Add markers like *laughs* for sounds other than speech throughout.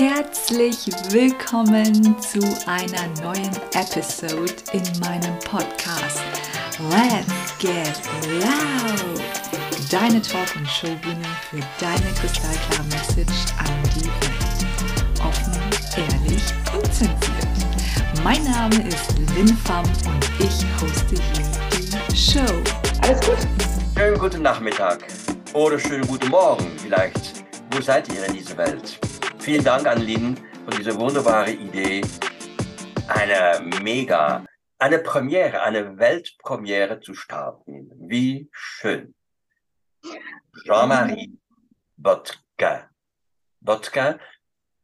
Herzlich willkommen zu einer neuen Episode in meinem Podcast Let's Get Loud. Deine Talk- und Showbühne für deine kristallklare Message an die Welt. Offen, ehrlich, unzensiert. Mein Name ist Lin Pham und ich hoste hier die Show. Alles gut? Schönen guten Nachmittag oder schönen guten Morgen vielleicht. Wo seid ihr in dieser Welt? Vielen Dank an Lynn für diese wunderbare Idee, eine mega, eine Premiere, eine Weltpremiere zu starten. Wie schön. Jean-Marie Botke. Botke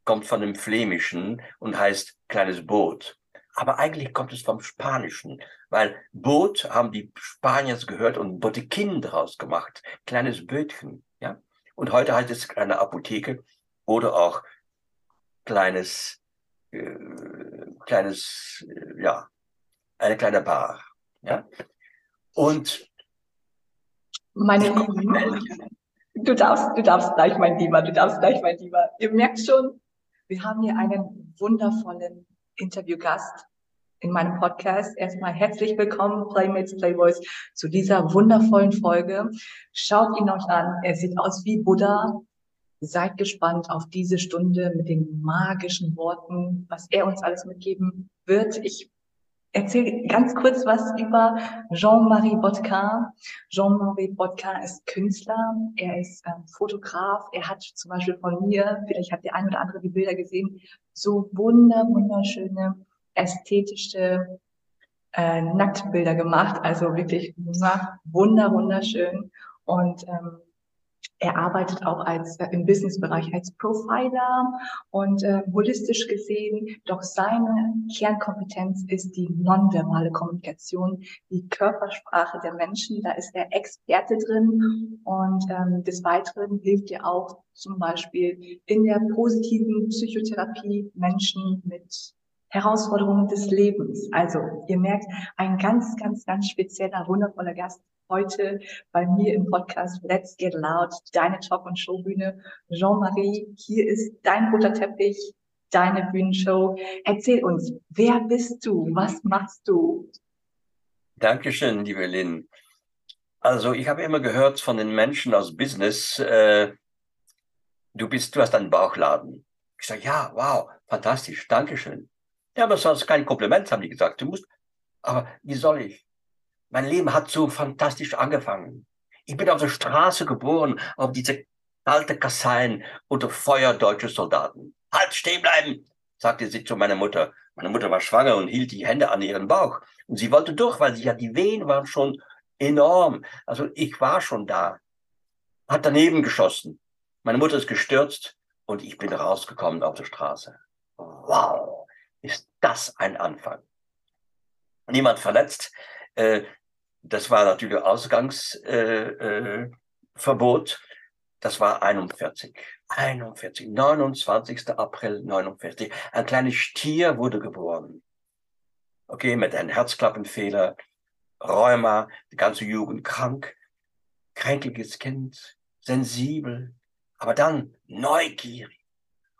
kommt von dem Flämischen und heißt kleines Boot. Aber eigentlich kommt es vom Spanischen, weil Boot haben die Spanier gehört und Botekin draus gemacht. Kleines Bötchen, ja. Und heute heißt es kleine Apotheke oder auch kleines, äh, kleines, äh, ja, eine kleine Bar. Ja? Und meine Lieben, du darfst, du darfst gleich, mein Lieber, du darfst gleich, mein Lieber. Ihr merkt schon, wir haben hier einen wundervollen Interviewgast in meinem Podcast. Erstmal herzlich willkommen, Playmates, Playboys, zu dieser wundervollen Folge. Schaut ihn euch an. Er sieht aus wie Buddha. Seid gespannt auf diese Stunde mit den magischen Worten, was er uns alles mitgeben wird. Ich erzähle ganz kurz was über Jean-Marie Bodkin. Jean-Marie Bodkin ist Künstler, er ist ähm, Fotograf, er hat zum Beispiel von mir, vielleicht habt ihr ein oder andere die Bilder gesehen, so wunder, wunderschöne ästhetische äh, Nacktbilder gemacht, also wirklich wunder, wunderschön. Und ähm, er arbeitet auch als äh, im Businessbereich als Profiler und äh, holistisch gesehen, doch seine Kernkompetenz ist die nonverbale Kommunikation, die Körpersprache der Menschen. Da ist er Experte drin und ähm, des Weiteren hilft er auch zum Beispiel in der positiven Psychotherapie Menschen mit Herausforderungen des Lebens. Also ihr merkt, ein ganz, ganz, ganz spezieller, wundervoller Gast heute bei mir im Podcast Let's Get Loud, deine Talk- und Showbühne. Jean-Marie, hier ist dein roter Teppich, deine Bühnenshow. Erzähl uns, wer bist du? Was machst du? Dankeschön, liebe Lynn. Also ich habe immer gehört von den Menschen aus Business, äh, du bist, du hast einen Bauchladen. Ich sage, ja, wow, fantastisch, Dankeschön. Ja, aber sonst kein Kompliment, haben die gesagt. Du musst, aber wie soll ich? Mein Leben hat so fantastisch angefangen. Ich bin auf der Straße geboren, auf diese alte Kasseien unter Feuer deutsche Soldaten. Halt, stehen bleiben, sagte sie zu meiner Mutter. Meine Mutter war schwanger und hielt die Hände an ihren Bauch. Und sie wollte durch, weil sie ja die Wehen waren schon enorm. Also ich war schon da. Hat daneben geschossen. Meine Mutter ist gestürzt und ich bin rausgekommen auf der Straße. Wow ist das ein Anfang. Niemand verletzt. Äh, das war natürlich Ausgangsverbot. Äh, das war 41. 41. 29. April 49. Ein kleines Stier wurde geboren. Okay, mit einem Herzklappenfehler, Rheuma, die ganze Jugend krank, kränkliches Kind, sensibel, aber dann neugierig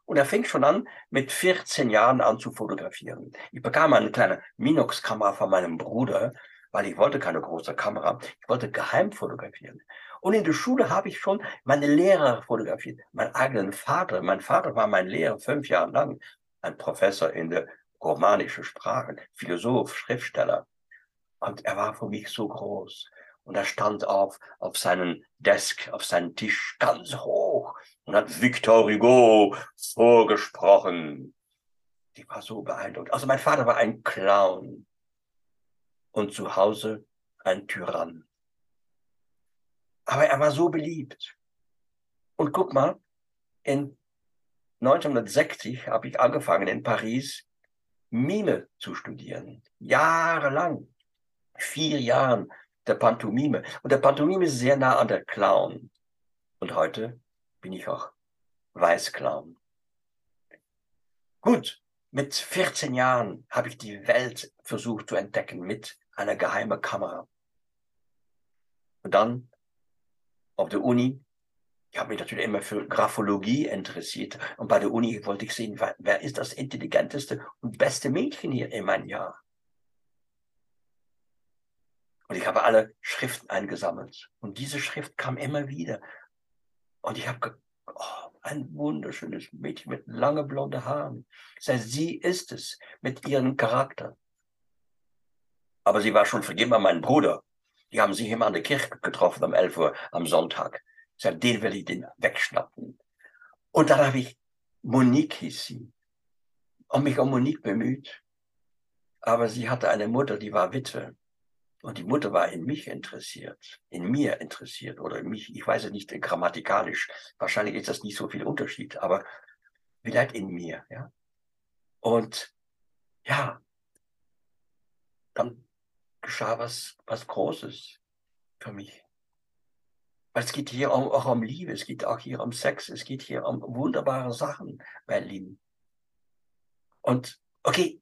und er fing schon an, mit 14 Jahren an zu fotografieren. Ich bekam eine kleine Minox-Kamera von meinem Bruder, weil ich wollte keine große Kamera. Ich wollte geheim fotografieren. Und in der Schule habe ich schon meine Lehrer fotografiert, meinen eigenen Vater. Mein Vater war mein Lehrer fünf Jahre lang, ein Professor in der romanischen Sprache, Philosoph, Schriftsteller. Und er war für mich so groß. Und er stand auf, auf seinen Desk, auf seinen Tisch ganz hoch und hat Victor Hugo vorgesprochen. Ich war so beeindruckt. Also mein Vater war ein Clown und zu Hause ein Tyrann. Aber er war so beliebt. Und guck mal, in 1960 habe ich angefangen in Paris Mime zu studieren. Jahrelang. Vier Jahren der Pantomime. Und der Pantomime ist sehr nah an der Clown. Und heute bin ich auch Weißclown. Gut, mit 14 Jahren habe ich die Welt versucht zu entdecken mit einer geheimen Kamera. Und dann auf der Uni, ich habe mich natürlich immer für Graphologie interessiert. Und bei der Uni wollte ich sehen, wer, wer ist das intelligenteste und beste Mädchen hier in meinem Jahr? Und ich habe alle Schriften eingesammelt. Und diese Schrift kam immer wieder. Und ich habe oh, ein wunderschönes Mädchen mit lange blonde Haaren. Sie ist es mit ihrem Charakter. Aber sie war schon vergeben an meinen Bruder. Die haben sich immer an der Kirche getroffen um 11 Uhr am Sonntag. Sage, den will ich den wegschnappen. Und dann habe ich Monique hieß sie. Und mich um Monique bemüht. Aber sie hatte eine Mutter, die war Witwe. Und die Mutter war in mich interessiert, in mir interessiert oder in mich, ich weiß es nicht grammatikalisch. Wahrscheinlich ist das nicht so viel Unterschied, aber vielleicht in mir, ja. Und ja, dann geschah was, was Großes für mich. Weil es geht hier auch, auch um Liebe, es geht auch hier um Sex, es geht hier um wunderbare Sachen, mein Lieben. Und okay,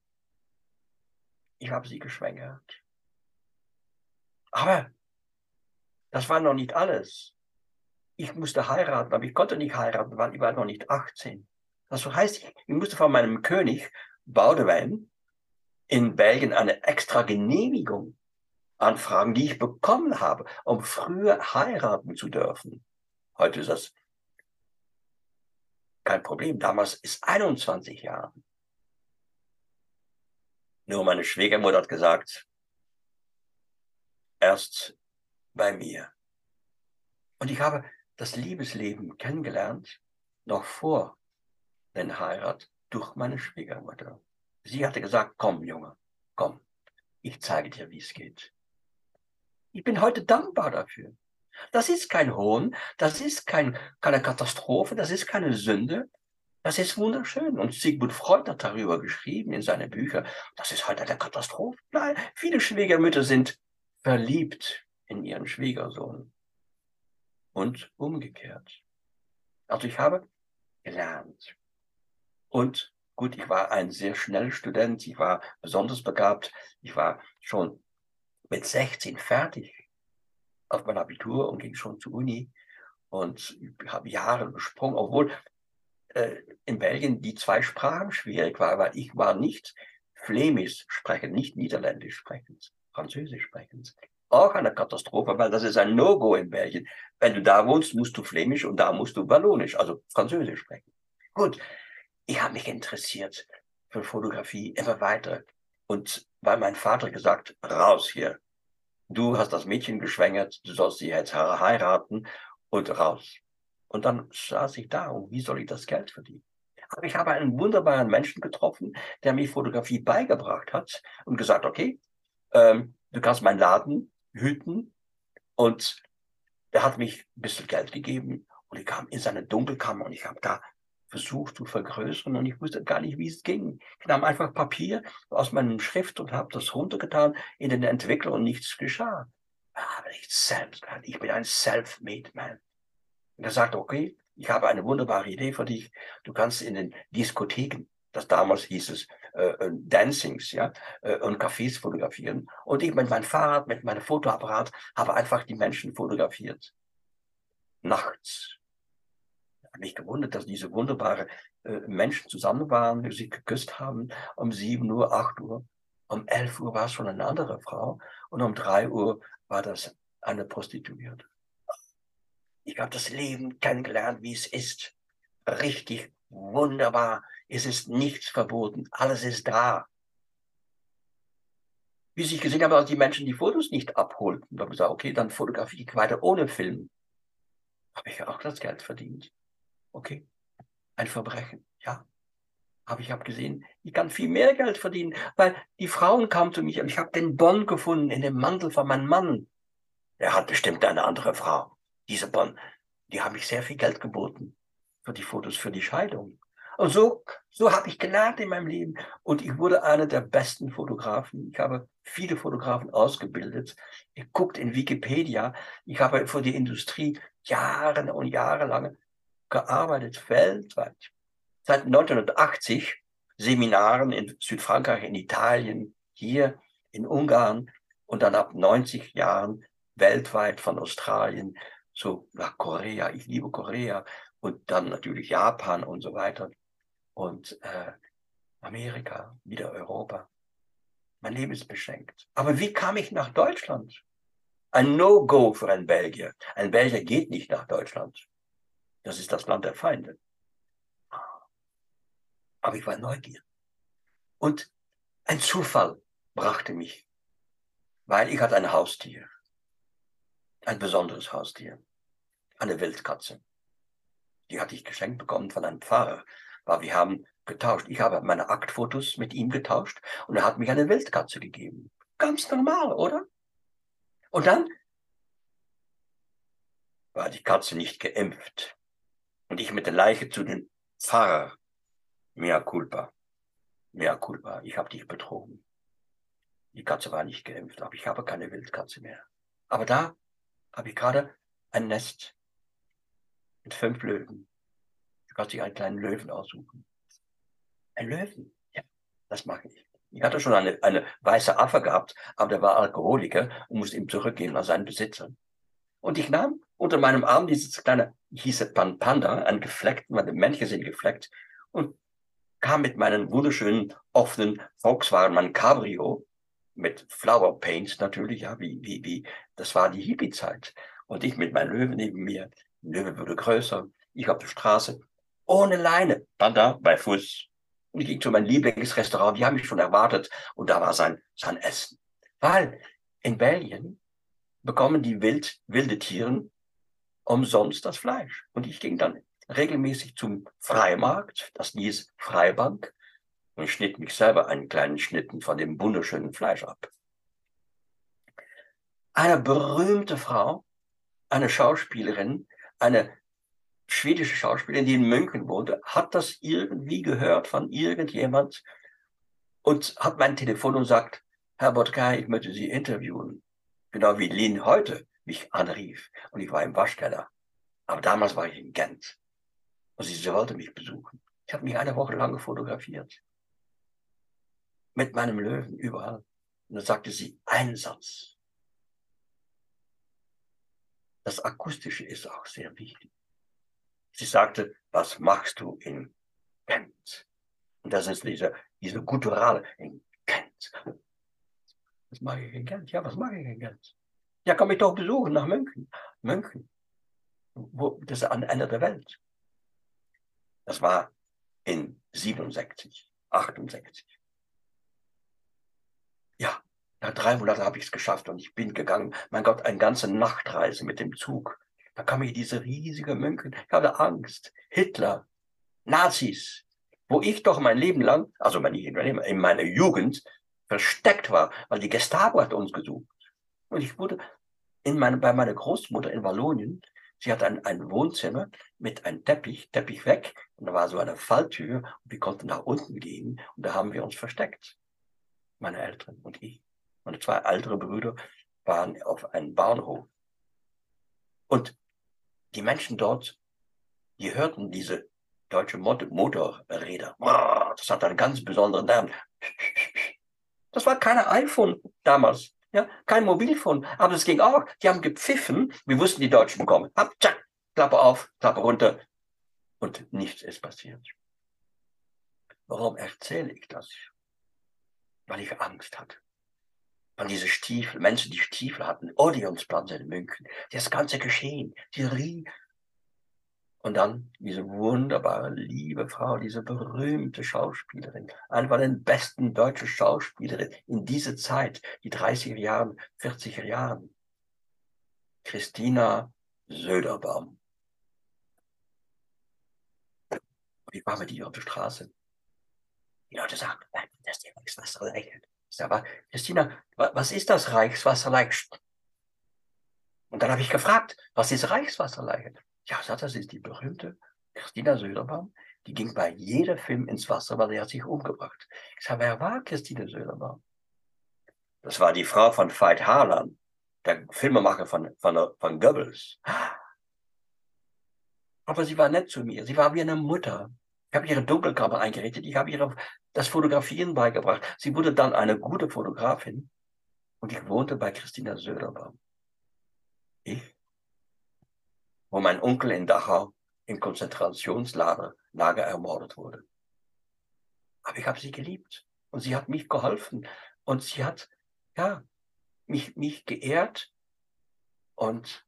ich habe sie geschwängert. Aber das war noch nicht alles. Ich musste heiraten, aber ich konnte nicht heiraten, weil ich war noch nicht 18. Das heißt, ich, musste von meinem König Baudewijn in Belgien eine extra Genehmigung Anfragen, die ich bekommen habe, um früher heiraten zu dürfen. Heute ist das kein Problem. Damals ist 21 Jahre. Nur meine Schwiegermutter hat gesagt, erst bei mir. Und ich habe das Liebesleben kennengelernt, noch vor der Heirat, durch meine Schwiegermutter. Sie hatte gesagt, komm, Junge, komm, ich zeige dir, wie es geht. Ich bin heute dankbar dafür. Das ist kein Hohn, das ist kein, keine Katastrophe, das ist keine Sünde. Das ist wunderschön. Und Sigmund Freud hat darüber geschrieben in seinen Büchern. Das ist heute eine Katastrophe. Nein, viele Schwiegermütter sind verliebt in ihren Schwiegersohn. Und umgekehrt. Also ich habe gelernt. Und gut, ich war ein sehr schneller Student. Ich war besonders begabt. Ich war schon mit 16 fertig auf mein Abitur und ging schon zur Uni und habe Jahre gesprungen, obwohl äh, in Belgien die zwei Sprachen schwierig waren, weil ich war nicht Flämisch sprechend, nicht Niederländisch sprechend, Französisch sprechend. Auch eine Katastrophe, weil das ist ein No-Go in Belgien. Wenn du da wohnst, musst du Flämisch und da musst du Wallonisch, also Französisch sprechen. Gut, ich habe mich interessiert für Fotografie immer weiter. Und weil mein Vater gesagt, raus hier, du hast das Mädchen geschwängert, du sollst sie jetzt heiraten und raus. Und dann saß ich da und wie soll ich das Geld verdienen? Aber ich habe einen wunderbaren Menschen getroffen, der mir Fotografie beigebracht hat und gesagt, okay, ähm, du kannst meinen Laden hüten. Und er hat mich ein bisschen Geld gegeben und ich kam in seine Dunkelkammer und ich habe da versucht zu vergrößern und ich wusste gar nicht, wie es ging. Ich nahm einfach Papier aus meinem Schrift und habe das runtergetan in den Entwickler und nichts geschah. Aber ich selbst, ich bin ein self-made man. Und er sagte, okay, ich habe eine wunderbare Idee für dich. Du kannst in den Diskotheken, das damals hieß es, äh, äh Dancings, ja, äh, und Cafés fotografieren. Und ich mit meinem Fahrrad, mit meinem Fotoapparat habe einfach die Menschen fotografiert. Nachts, mich gewundert, dass diese wunderbaren äh, Menschen zusammen waren, die sich geküsst haben um 7 Uhr, 8 Uhr. Um 11 Uhr war es schon eine andere Frau und um 3 Uhr war das eine Prostituierte. Ich habe das Leben kennengelernt, wie es ist. Richtig wunderbar. Es ist nichts verboten. Alles ist da. Wie ich gesehen habe, als die Menschen die Fotos nicht abholten, da habe ich gesagt, okay, dann fotografiere ich weiter ohne Film. Habe ich auch das Geld verdient. Okay, ein Verbrechen, ja. Aber ich habe gesehen, ich kann viel mehr Geld verdienen, weil die Frauen kamen zu mir und ich habe den Bon gefunden in dem Mantel von meinem Mann. Er hat bestimmt eine andere Frau. Diese Bon, die haben mich sehr viel Geld geboten für die Fotos, für die Scheidung. Und so, so habe ich gelernt in meinem Leben. Und ich wurde einer der besten Fotografen. Ich habe viele Fotografen ausgebildet. Ihr guckt in Wikipedia. Ich habe für die Industrie Jahre und Jahre lang gearbeitet, weltweit. Seit 1980 Seminaren in Südfrankreich, in Italien, hier in Ungarn und dann ab 90 Jahren weltweit von Australien so nach Korea. Ich liebe Korea und dann natürlich Japan und so weiter und äh, Amerika, wieder Europa. Mein Leben ist beschenkt. Aber wie kam ich nach Deutschland? Ein No-Go für einen Belgier. Ein Belgier geht nicht nach Deutschland. Das ist das Land der Feinde. Aber ich war neugierig. Und ein Zufall brachte mich, weil ich hatte ein Haustier. Ein besonderes Haustier. Eine Wildkatze. Die hatte ich geschenkt bekommen von einem Pfarrer, weil wir haben getauscht. Ich habe meine Aktfotos mit ihm getauscht und er hat mich eine Wildkatze gegeben. Ganz normal, oder? Und dann war die Katze nicht geimpft. Und ich mit der Leiche zu den Pfarrer. Mea culpa. Mea culpa. Ich habe dich betrogen. Die Katze war nicht geimpft, aber ich habe keine Wildkatze mehr. Aber da habe ich gerade ein Nest mit fünf Löwen. Kannst dich einen kleinen Löwen aussuchen. Ein Löwen, ja, das mag ich. Ich hatte schon eine, eine weiße Affe gehabt, aber der war Alkoholiker und musste ihm zurückgeben an seinen Besitzer. Und ich nahm unter meinem Arm dieses kleine, hieß Pan Panda, ein gefleckten, meine Männchen sind gefleckt, und kam mit meinen wunderschönen offenen Volkswagen Cabrio mit Flower Paint natürlich, ja, wie, wie, wie, das war die Hippie-Zeit. Und ich mit meinem Löwen neben mir. Der Löwe wurde größer. Ich auf der Straße. Ohne Leine. Panda bei Fuß. Und ich ging zu meinem Lieblingsrestaurant. Die haben mich schon erwartet. Und da war sein, sein Essen. Weil in Belgien bekommen die wild, wilde Tieren umsonst das Fleisch. Und ich ging dann regelmäßig zum Freimarkt, das hieß Freibank, und schnitt mich selber einen kleinen Schnitten von dem wunderschönen Fleisch ab. Eine berühmte Frau, eine Schauspielerin, eine schwedische Schauspielerin, die in München wohnte, hat das irgendwie gehört von irgendjemand und hat mein Telefon und sagt, Herr Bodkai, ich möchte Sie interviewen. Genau wie Lin heute mich anrief und ich war im Waschkeller. Aber damals war ich in Gent. Und sie wollte mich besuchen. Ich habe mich eine Woche lang fotografiert mit meinem Löwen überall. Und dann sagte sie einen Satz. Das Akustische ist auch sehr wichtig. Sie sagte, was machst du in Kent? Und das ist diese, diese Gutturale in Kent. Was mache ich in Kent? Ja, was mache ich in Kent? Ja, komm ich doch besuchen nach München. München. Wo, das ist an Ende der Welt. Das war in 67, 68. Ja, nach drei Monaten habe ich es geschafft und ich bin gegangen. Mein Gott, eine ganze Nachtreise mit dem Zug. Da kam ich diese riesige München. Ich hatte Angst. Hitler, Nazis, wo ich doch mein Leben lang, also in meiner Jugend, versteckt war, weil die Gestapo hat uns gesucht. Und ich wurde in meine, bei meiner Großmutter in Wallonien, sie hatte ein, ein Wohnzimmer mit einem Teppich, Teppich weg, und da war so eine Falltür, und wir konnten nach unten gehen, und da haben wir uns versteckt meine Eltern und ich. Meine zwei ältere Brüder waren auf einem Bahnhof. Und die Menschen dort, die hörten diese deutsche Motorräder. Das hat einen ganz besonderen Namen. Das war keine iPhone damals. Ja, kein Mobilfon, aber es ging auch. Die haben gepfiffen. Wir wussten, die Deutschen kommen. Hab, tschack, Klappe auf, Klappe runter. Und nichts ist passiert. Warum erzähle ich das? weil ich Angst hatte. Von diese Stiefel, Menschen, die Stiefel hatten, Odeonsplatz in München, das ganze Geschehen, die Rie. Und dann diese wunderbare, liebe Frau, diese berühmte Schauspielerin, eine von den besten deutschen Schauspielerinnen in dieser Zeit, die 30er Jahren, 40er Jahren. Christina Söderbaum. Und ich war mit ihr auf der Straße. Die Leute sagen, das ist Reichswasserleicht. Aber Christina, was ist das Reichswasserleicht? Und dann habe ich gefragt, was ist Reichswasserleicht? Ja, sagt, das ist die berühmte Christina Söderbaum, die ging bei jedem Film ins Wasser, weil sie hat sich umgebracht. Ich sage, wer war Christine Söderbaum? Das war die Frau von Veit Harlan, der Filmemacher von, von, von Goebbels. Aber sie war nett zu mir. Sie war wie eine Mutter. Ich habe ihre Dunkelkammer eingerichtet. Ich habe ihr das Fotografieren beigebracht. Sie wurde dann eine gute Fotografin. Und ich wohnte bei Christina Söderbaum. Ich wo mein Onkel in Dachau im Konzentrationslager Lager ermordet wurde. Aber ich habe sie geliebt und sie hat mich geholfen und sie hat ja mich mich geehrt und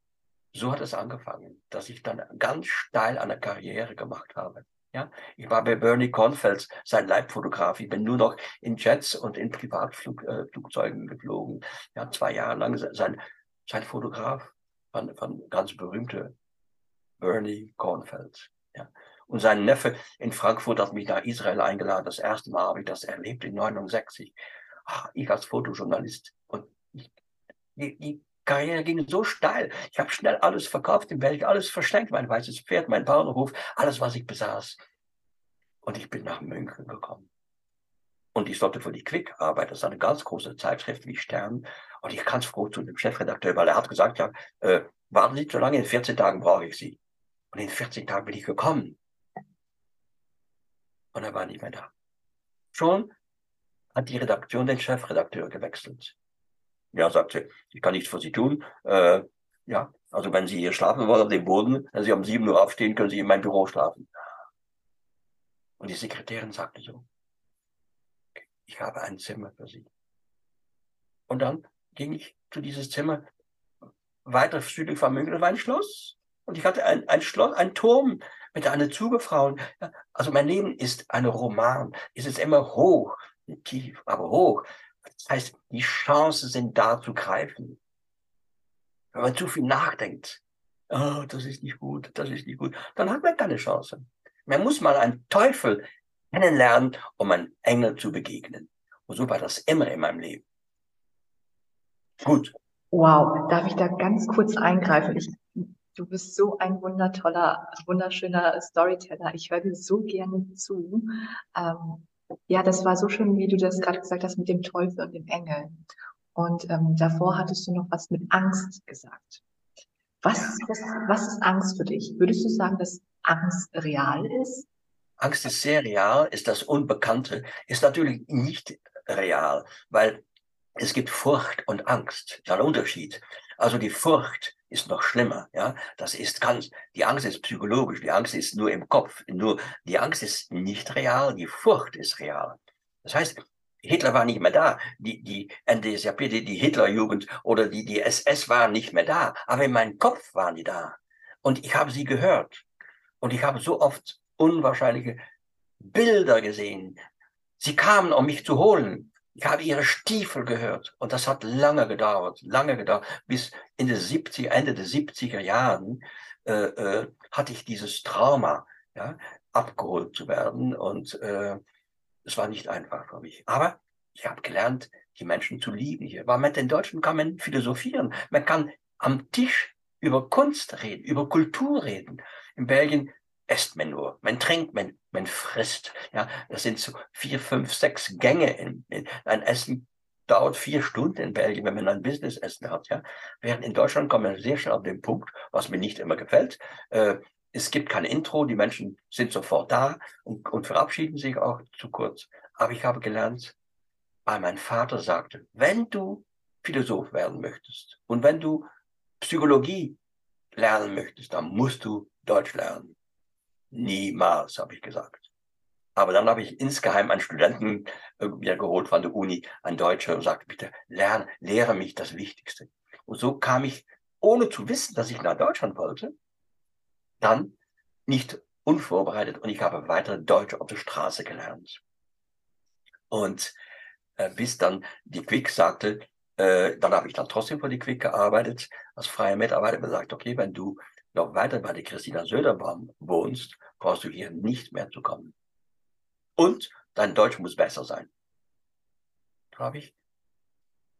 so hat es angefangen, dass ich dann ganz steil eine Karriere gemacht habe. Ja, ich war bei Bernie Kornfeld sein Leibfotograf. Ich bin nur noch in Jets und in Privatflugzeugen äh, geflogen. Ja, zwei Jahre lang sein, sein Fotograf von, von ganz berühmte Bernie Kornfeld. Ja. Und sein Neffe in Frankfurt hat mich nach Israel eingeladen. Das erste Mal habe ich das erlebt in 69. Ach, ich als Fotojournalist. Und ich, die, die Karriere ging so steil. Ich habe schnell alles verkauft in Belgien, alles verschenkt, mein weißes Pferd, mein Bauernhof, alles, was ich besaß. Und ich bin nach München gekommen. Und ich sollte für die Quick arbeiten. Das ist eine ganz große Zeitschrift wie Stern. Und ich ganz froh zu dem Chefredakteur, weil er hat gesagt, ja, äh, warten Sie so lange, in 14 Tagen brauche ich Sie. Und in 14 Tagen bin ich gekommen. Und er war nicht mehr da. Schon hat die Redaktion den Chefredakteur gewechselt. Ja, sagt sie, ich kann nichts für Sie tun. Äh, ja, also wenn Sie hier schlafen wollen auf dem Boden, wenn Sie um 7 Uhr aufstehen, können Sie in mein Büro schlafen. Und die Sekretärin sagte so, ich habe ein Zimmer für Sie. Und dann ging ich zu dieses Zimmer weiter südlich von München, war ein Schloss. Und ich hatte ein, ein Schloss, ein Turm mit einer Zugefrau. Also mein Leben ist ein Roman. Es ist immer hoch, tief, aber hoch. Das heißt, die Chancen sind da zu greifen. Wenn man zu viel nachdenkt, oh, das ist nicht gut, das ist nicht gut, dann hat man keine Chance. Man muss mal einen Teufel kennenlernen, um einem Engel zu begegnen. Und so war das immer in meinem Leben. Gut. Wow, darf ich da ganz kurz eingreifen? Ich, du bist so ein wundertoller, wunderschöner Storyteller. Ich höre dir so gerne zu. Ähm, ja, das war so schön, wie du das gerade gesagt hast mit dem Teufel und dem Engel. Und ähm, davor hattest du noch was mit Angst gesagt. Was, was, was ist Angst für dich? Würdest du sagen, dass Angst real ist? Angst ist sehr real, ist das Unbekannte, ist natürlich nicht real, weil es gibt Furcht und Angst. Ist ein Unterschied. Also die Furcht ist noch schlimmer, ja. Das ist ganz, die Angst ist psychologisch, die Angst ist nur im Kopf, nur, die Angst ist nicht real, die Furcht ist real. Das heißt, Hitler war nicht mehr da, die, die NSDAP, die, die Hitlerjugend oder die, die SS waren nicht mehr da, aber in meinem Kopf waren die da. Und ich habe sie gehört. Und ich habe so oft unwahrscheinliche Bilder gesehen. Sie kamen, um mich zu holen. Ich habe ihre Stiefel gehört und das hat lange gedauert, lange gedauert. Bis in die 70, Ende der 70er Jahren äh, äh, hatte ich dieses Trauma, ja, abgeholt zu werden und äh, es war nicht einfach für mich. Aber ich habe gelernt, die Menschen zu lieben hier. Weil mit den Deutschen kann man philosophieren. Man kann am Tisch über Kunst reden, über Kultur reden. In Belgien esst man nur, man trinkt, man, man frisst. Ja, das sind so vier, fünf, sechs Gänge. In, in, ein Essen dauert vier Stunden in Belgien, wenn man ein Business-Essen hat. Ja, während in Deutschland kommt man sehr schnell auf den Punkt, was mir nicht immer gefällt. Äh, es gibt kein Intro, die Menschen sind sofort da und, und verabschieden sich auch zu kurz. Aber ich habe gelernt, weil mein Vater sagte, wenn du Philosoph werden möchtest und wenn du Psychologie lernen möchtest, dann musst du Deutsch lernen. Niemals, habe ich gesagt. Aber dann habe ich insgeheim einen Studenten äh, wieder geholt von der Uni, ein Deutscher, und sagte, bitte lerne, lehre mich das Wichtigste. Und so kam ich, ohne zu wissen, dass ich nach Deutschland wollte, dann nicht unvorbereitet und ich habe weiter Deutsch auf der Straße gelernt. Und äh, bis dann die Quick sagte, äh, dann habe ich dann trotzdem für die Quick gearbeitet, als freier Mitarbeiter gesagt, okay, wenn du noch weiter bei der Christina Söderbaum wohnst, brauchst du hier nicht mehr zu kommen. Und dein Deutsch muss besser sein. Da habe ich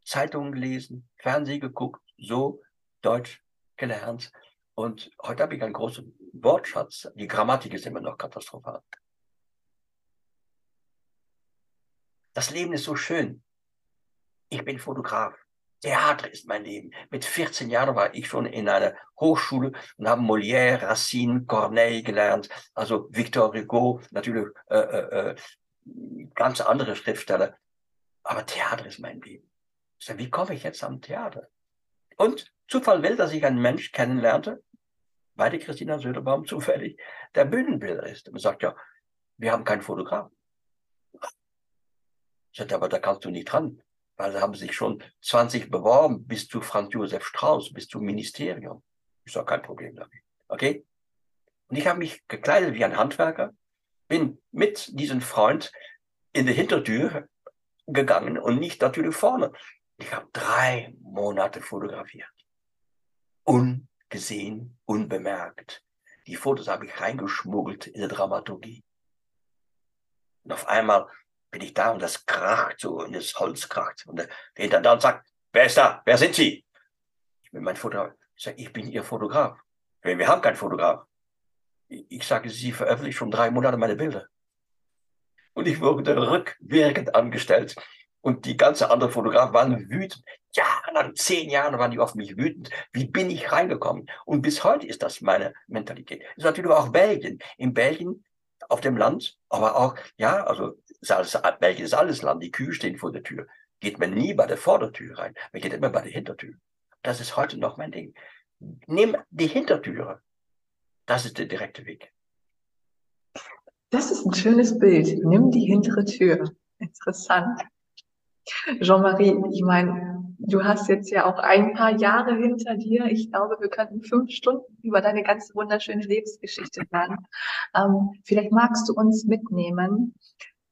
Zeitungen gelesen, Fernsehen geguckt, so Deutsch gelernt. Und heute habe ich einen großen Wortschatz. Die Grammatik ist immer noch katastrophal. Das Leben ist so schön. Ich bin Fotograf. Theater ist mein Leben. Mit 14 Jahren war ich schon in einer Hochschule und habe Molière, Racine, Corneille gelernt, also Victor Hugo, natürlich äh, äh, äh, ganz andere Schriftsteller. Aber Theater ist mein Leben. So, wie komme ich jetzt am Theater? Und Zufall will, dass ich einen Mensch kennenlernte, bei der Christina Söderbaum *laughs* zufällig der Bühnenbilder ist. Und sagt, ja, wir haben keinen Fotografen. Ich sagte, aber da kannst du nicht dran, weil da haben sich schon 20 beworben bis zu Franz Josef Strauß, bis zum Ministerium. Ich sage, kein Problem damit. Okay? Und ich habe mich gekleidet wie ein Handwerker, bin mit diesem Freund in die Hintertür gegangen und nicht natürlich vorne. Ich habe drei Monate fotografiert. Ungesehen, unbemerkt. Die Fotos habe ich reingeschmuggelt in die Dramaturgie. Und auf einmal bin ich da und das kracht so und das Holz kracht. Und der Intendant sagt, wer ist da? Wer sind Sie? Ich bin mein Fotograf. Ich sage, ich bin Ihr Fotograf. Wir haben keinen Fotograf. Ich sage, Sie veröffentlichen schon drei Monate meine Bilder. Und ich wurde rückwirkend angestellt. Und die ganze andere Fotografen waren wütend. Jahrelang, zehn Jahre waren die auf mich wütend. Wie bin ich reingekommen? Und bis heute ist das meine Mentalität. Das ist natürlich auch Belgien. In Belgien, auf dem Land, aber auch, ja, also Ist alles Land. Die Kühe stehen vor der Tür. Geht man nie bei der Vordertür rein. Man geht immer bei der Hintertür. Das ist heute noch mein Ding. Nimm die Hintertüre. Das ist der direkte Weg. Das ist ein schönes Bild. Nimm die hintere Tür. Interessant. Jean-Marie, ich meine, du hast jetzt ja auch ein paar Jahre hinter dir. Ich glaube, wir könnten fünf Stunden über deine ganz wunderschöne Lebensgeschichte lernen. Ähm, vielleicht magst du uns mitnehmen.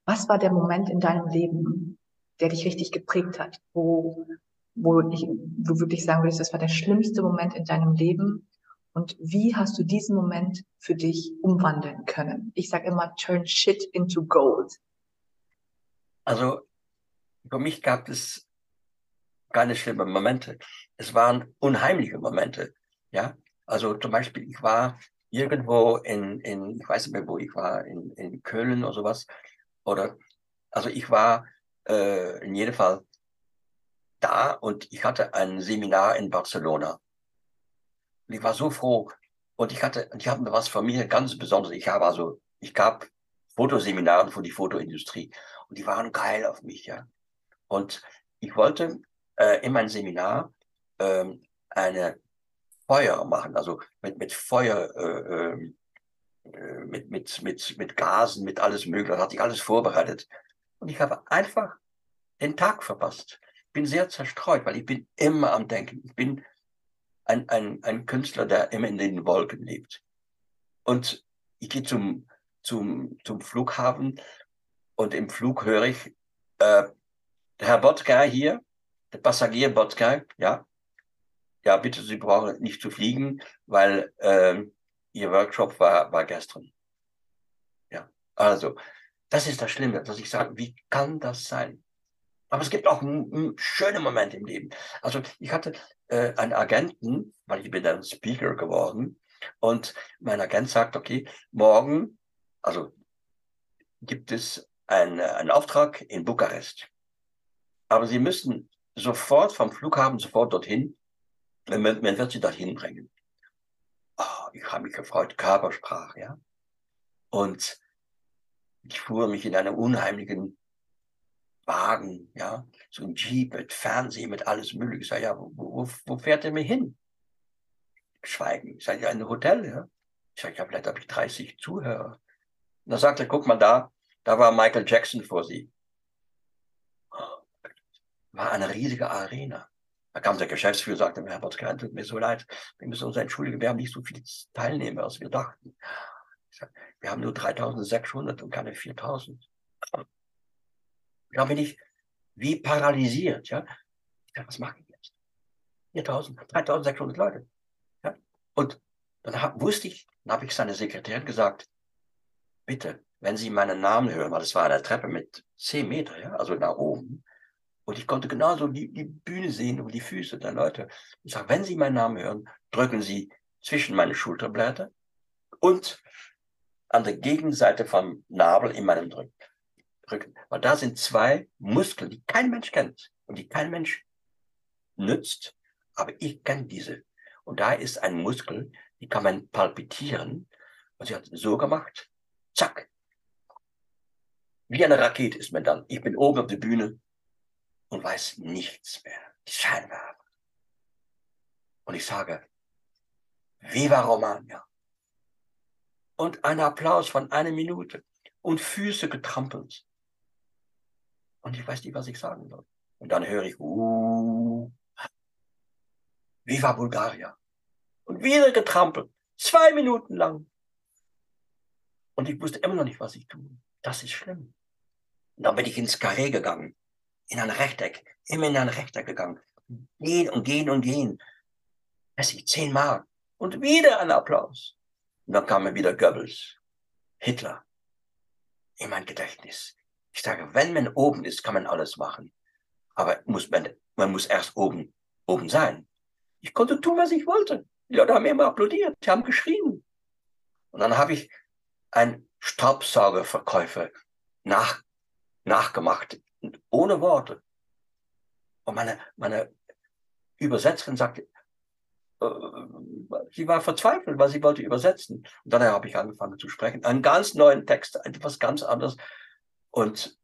Was war der Moment in deinem Leben, der dich richtig geprägt hat, wo, wo, ich, wo wirklich sagen würdest, das war der schlimmste Moment in deinem Leben? Und wie hast du diesen Moment für dich umwandeln können? Ich sage immer, turn shit into gold. Also für mich gab es keine schlimmen Momente. Es waren unheimliche Momente. Ja, also zum Beispiel, ich war irgendwo in, in ich weiß nicht mehr, wo ich war, in, in Köln oder sowas. Oder, also ich war äh, in jedem Fall da und ich hatte ein Seminar in Barcelona. Und ich war so froh. Und ich hatte, ich habe was von mir ganz Besonderes. Ich habe also, ich gab Fotoseminare für die Fotoindustrie. Und die waren geil auf mich, ja. Und ich wollte äh, in meinem Seminar ähm, eine Feuer machen, also mit, mit Feuer, äh, äh, mit, mit, mit, mit Gasen, mit alles Mögliche. Da hatte ich alles vorbereitet. Und ich habe einfach den Tag verpasst. Bin sehr zerstreut, weil ich bin immer am Denken. Ich bin ein, ein, ein Künstler, der immer in den Wolken lebt. Und ich gehe zum, zum, zum Flughafen und im Flug höre ich, äh, Herr Botka hier, der Passagier Botka, ja, ja, bitte, Sie brauchen nicht zu fliegen, weil äh, Ihr Workshop war, war gestern. Ja, also, das ist das Schlimme, dass ich sage, wie kann das sein? Aber es gibt auch schöne Momente im Leben. Also ich hatte äh, einen Agenten, weil ich bin dann Speaker geworden, und mein Agent sagt, okay, morgen, also gibt es einen, einen Auftrag in Bukarest. Aber Sie müssen sofort vom Flughafen sofort dorthin, man, man wird Sie dorthin bringen. Ich habe mich gefreut, Körpersprache, ja. Und ich fuhr mich in einem unheimlichen Wagen, ja, so ein Jeep mit Fernsehen, mit alles Mögliche. Ich sage, ja, wo, wo, wo fährt er mir hin? Schweigen. Ich sage, ja, in ein Hotel, ja. Ich sage, ja, vielleicht habe ich 30 Zuhörer. Und dann sagt er, guck mal da, da war Michael Jackson vor sie. War eine riesige Arena. Da kam der Geschäftsführer, sagte mir, Herr Botzkein, tut mir so leid, wir müssen uns entschuldigen, wir haben nicht so viele Teilnehmer, als wir dachten. Wir haben nur 3600 und keine 4000. Da bin ich wie paralysiert, ja. Ich dachte, was mache ich jetzt? 4000, 3600 Leute. Ja? Und dann hab, wusste ich, dann habe ich seiner Sekretärin gesagt, bitte, wenn Sie meinen Namen hören, weil es war eine Treppe mit 10 Meter, ja, also nach oben. Und ich konnte genauso die, die Bühne sehen und die Füße der Leute. Ich sage, wenn Sie meinen Namen hören, drücken Sie zwischen meine Schulterblätter und an der Gegenseite vom Nabel in meinem. Rücken. Weil da sind zwei Muskeln, die kein Mensch kennt und die kein Mensch nützt, aber ich kenne diese. Und da ist ein Muskel, die kann man palpitieren. Und sie hat so gemacht, zack. Wie eine Rakete ist man dann. Ich bin oben auf der Bühne und weiß nichts mehr. Die Scheinwerfer. Und ich sage, Viva Romagna. Und ein Applaus von einer Minute und Füße getrampelt. Und ich weiß nicht, was ich sagen soll. Und dann höre ich, uh, Viva Bulgaria. Und wieder getrampelt. Zwei Minuten lang. Und ich wusste immer noch nicht, was ich tue. Das ist schlimm. Und dann bin ich ins Carré gegangen. In ein Rechteck. Immer in ein Rechteck gegangen. Gehen und gehen und gehen. Weiß ich, zehnmal. Und wieder ein Applaus. Und dann kam mir wieder Goebbels. Hitler. In mein Gedächtnis. Ich sage, wenn man oben ist, kann man alles machen. Aber muss man, man muss erst oben, oben sein. Ich konnte tun, was ich wollte. Die Leute haben immer applaudiert, die haben geschrien. Und dann habe ich ein Staubsaugerverkäufer nach, nachgemacht, ohne Worte. Und meine, meine Übersetzerin sagte, äh, sie war verzweifelt, weil sie wollte übersetzen. Und dann habe ich angefangen zu sprechen. Einen ganz neuen Text, etwas ganz anderes. Und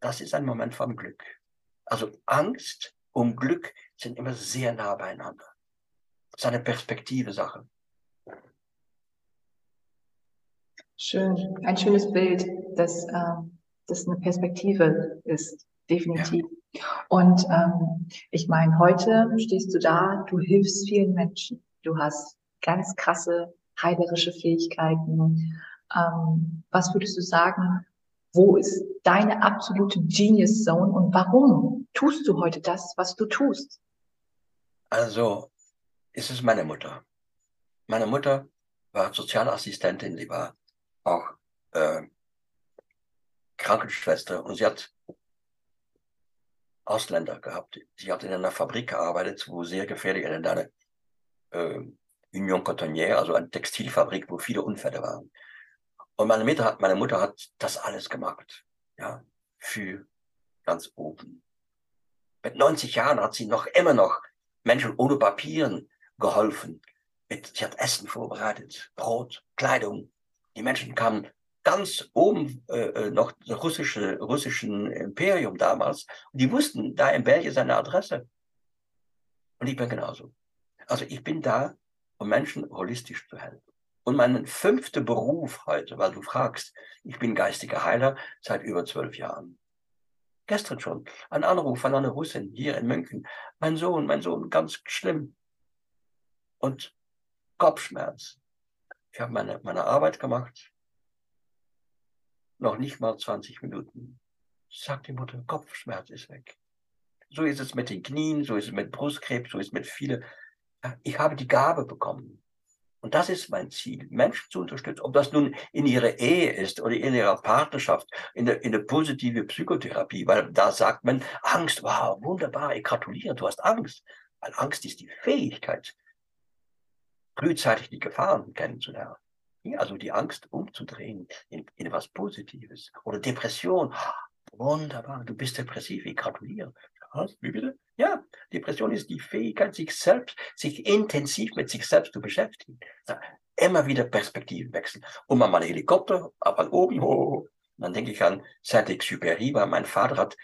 das ist ein Moment vom Glück. Also Angst und Glück sind immer sehr nah beieinander. Das ist eine Perspektive-Sache. Schön, ein schönes Bild, dass ähm, das eine Perspektive ist, definitiv. Ja. Und ähm, ich meine, heute stehst du da, du hilfst vielen Menschen, du hast ganz krasse heilerische Fähigkeiten. Ähm, was würdest du sagen, wo ist deine absolute Genius Zone und warum tust du heute das, was du tust? Also, ist es meine Mutter. Meine Mutter war Sozialassistentin, sie war auch äh, Krankenschwester und sie hat Ausländer gehabt. Sie hat in einer Fabrik gearbeitet, wo sehr gefährlich, in einer äh, Union Cotonnière, also eine Textilfabrik, wo viele Unfälle waren. Und meine Mutter hat, meine Mutter hat das alles gemacht, ja, für ganz oben. Mit 90 Jahren hat sie noch immer noch Menschen ohne Papieren geholfen. Mit, sie hat Essen vorbereitet, Brot, Kleidung. Die Menschen kamen ganz oben äh, äh noch russische russischen Imperium damals. Und die wussten da in Belgien seine Adresse. Und ich bin genauso. Also ich bin da, um Menschen holistisch zu helfen. Und mein fünfter Beruf heute, weil du fragst, ich bin geistiger Heiler seit über zwölf Jahren. Gestern schon ein Anruf von einer Russin hier in München. Mein Sohn, mein Sohn, ganz schlimm. Und Kopfschmerz. Ich habe meine, meine Arbeit gemacht. Noch nicht mal 20 Minuten. Sagt die Mutter, Kopfschmerz ist weg. So ist es mit den Knien, so ist es mit Brustkrebs, so ist es mit vielen. Ich habe die Gabe bekommen. Und das ist mein Ziel, Menschen zu unterstützen, ob das nun in ihrer Ehe ist oder in ihrer Partnerschaft, in der, in der positive Psychotherapie, weil da sagt man, Angst, wow, wunderbar, ich gratuliere, du hast Angst. Weil Angst ist die Fähigkeit, frühzeitig die Gefahren kennenzulernen. Also die Angst umzudrehen in, in etwas Positives. Oder Depression, wunderbar, du bist depressiv, ich gratuliere. Was? Wie bitte? Ja, Depression ist die Fähigkeit, sich selbst, sich intensiv mit sich selbst zu beschäftigen. Immer wieder Perspektiven wechseln. Und mal Helikopter, aber oben, oh, dann denke ich an Saint-Exupéry, weil mein Vater hat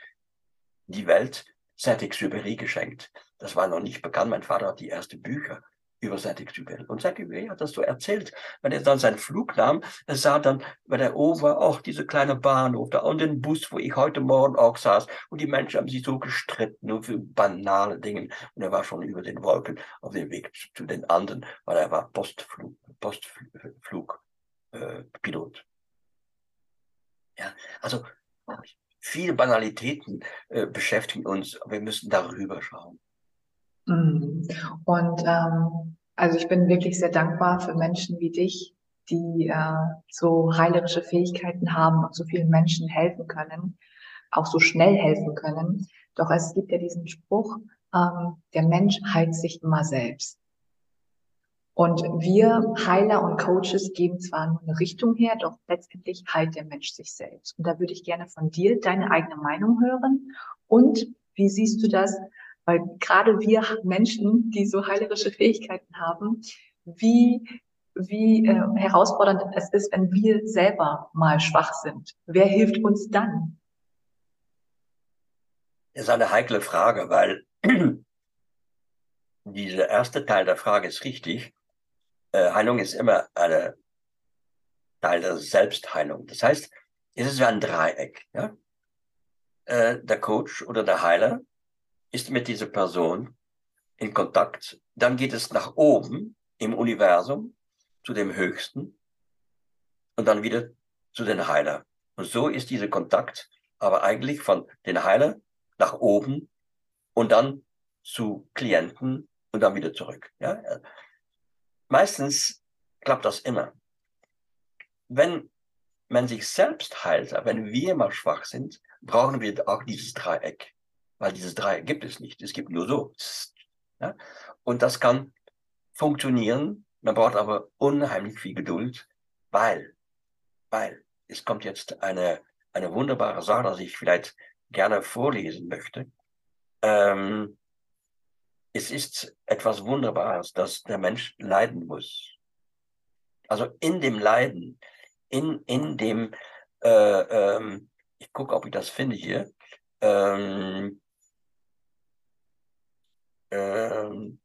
die Welt Saint-Exupéry geschenkt. Das war noch nicht bekannt. Mein Vater hat die ersten Bücher über Saint-Exupéry. Und Saint-Exupéry hat das so erzählt. Wenn er dann seinen Flug nahm, er sah dann, wenn er oben war, auch diese kleine Bahnhof da und den Bus, wo ich heute Morgen auch saß. Und die Menschen haben sich so gestritten, nur für banale Dinge. Und er war schon über den Wolken auf dem Weg zu den anderen, weil er war Postflug, Postflug, äh, Pilot. Ja, also viele Banalitäten äh, beschäftigen uns, aber wir müssen darüber schauen. Mhm. Und ähm, also ich bin wirklich sehr dankbar für Menschen wie dich, die äh, so heilerische Fähigkeiten haben und so vielen Menschen helfen können, auch so schnell helfen können. Doch es gibt ja diesen Spruch, ähm, der Mensch heilt sich immer selbst. Und wir Heiler und Coaches geben zwar nur eine Richtung her, doch letztendlich heilt der Mensch sich selbst. Und da würde ich gerne von dir deine eigene Meinung hören. Und wie siehst du das weil gerade wir Menschen, die so heilerische Fähigkeiten haben, wie, wie äh, herausfordernd es ist, wenn wir selber mal schwach sind. Wer hilft uns dann? Das ist eine heikle Frage, weil *clears throat* dieser erste Teil der Frage ist richtig. äh, Heilung ist immer eine Teil der Selbstheilung. Das heißt, es ist ein Dreieck. Ja? Äh, der Coach oder der Heiler ist mit dieser Person in Kontakt. Dann geht es nach oben im Universum zu dem Höchsten und dann wieder zu den Heiler. Und so ist dieser Kontakt aber eigentlich von den Heiler nach oben und dann zu Klienten und dann wieder zurück. Ja? Meistens klappt das immer. Wenn man sich selbst heilt, wenn wir mal schwach sind, brauchen wir auch dieses Dreieck. Weil dieses Dreieck gibt es nicht. Es gibt nur so. Ja? Und das kann funktionieren. Man braucht aber unheimlich viel Geduld, weil, weil es kommt jetzt eine, eine wunderbare Sache, die ich vielleicht gerne vorlesen möchte. Ähm, es ist etwas Wunderbares, dass der Mensch leiden muss. Also in dem Leiden, in, in dem, äh, ähm, ich gucke, ob ich das finde hier, ähm, ähm,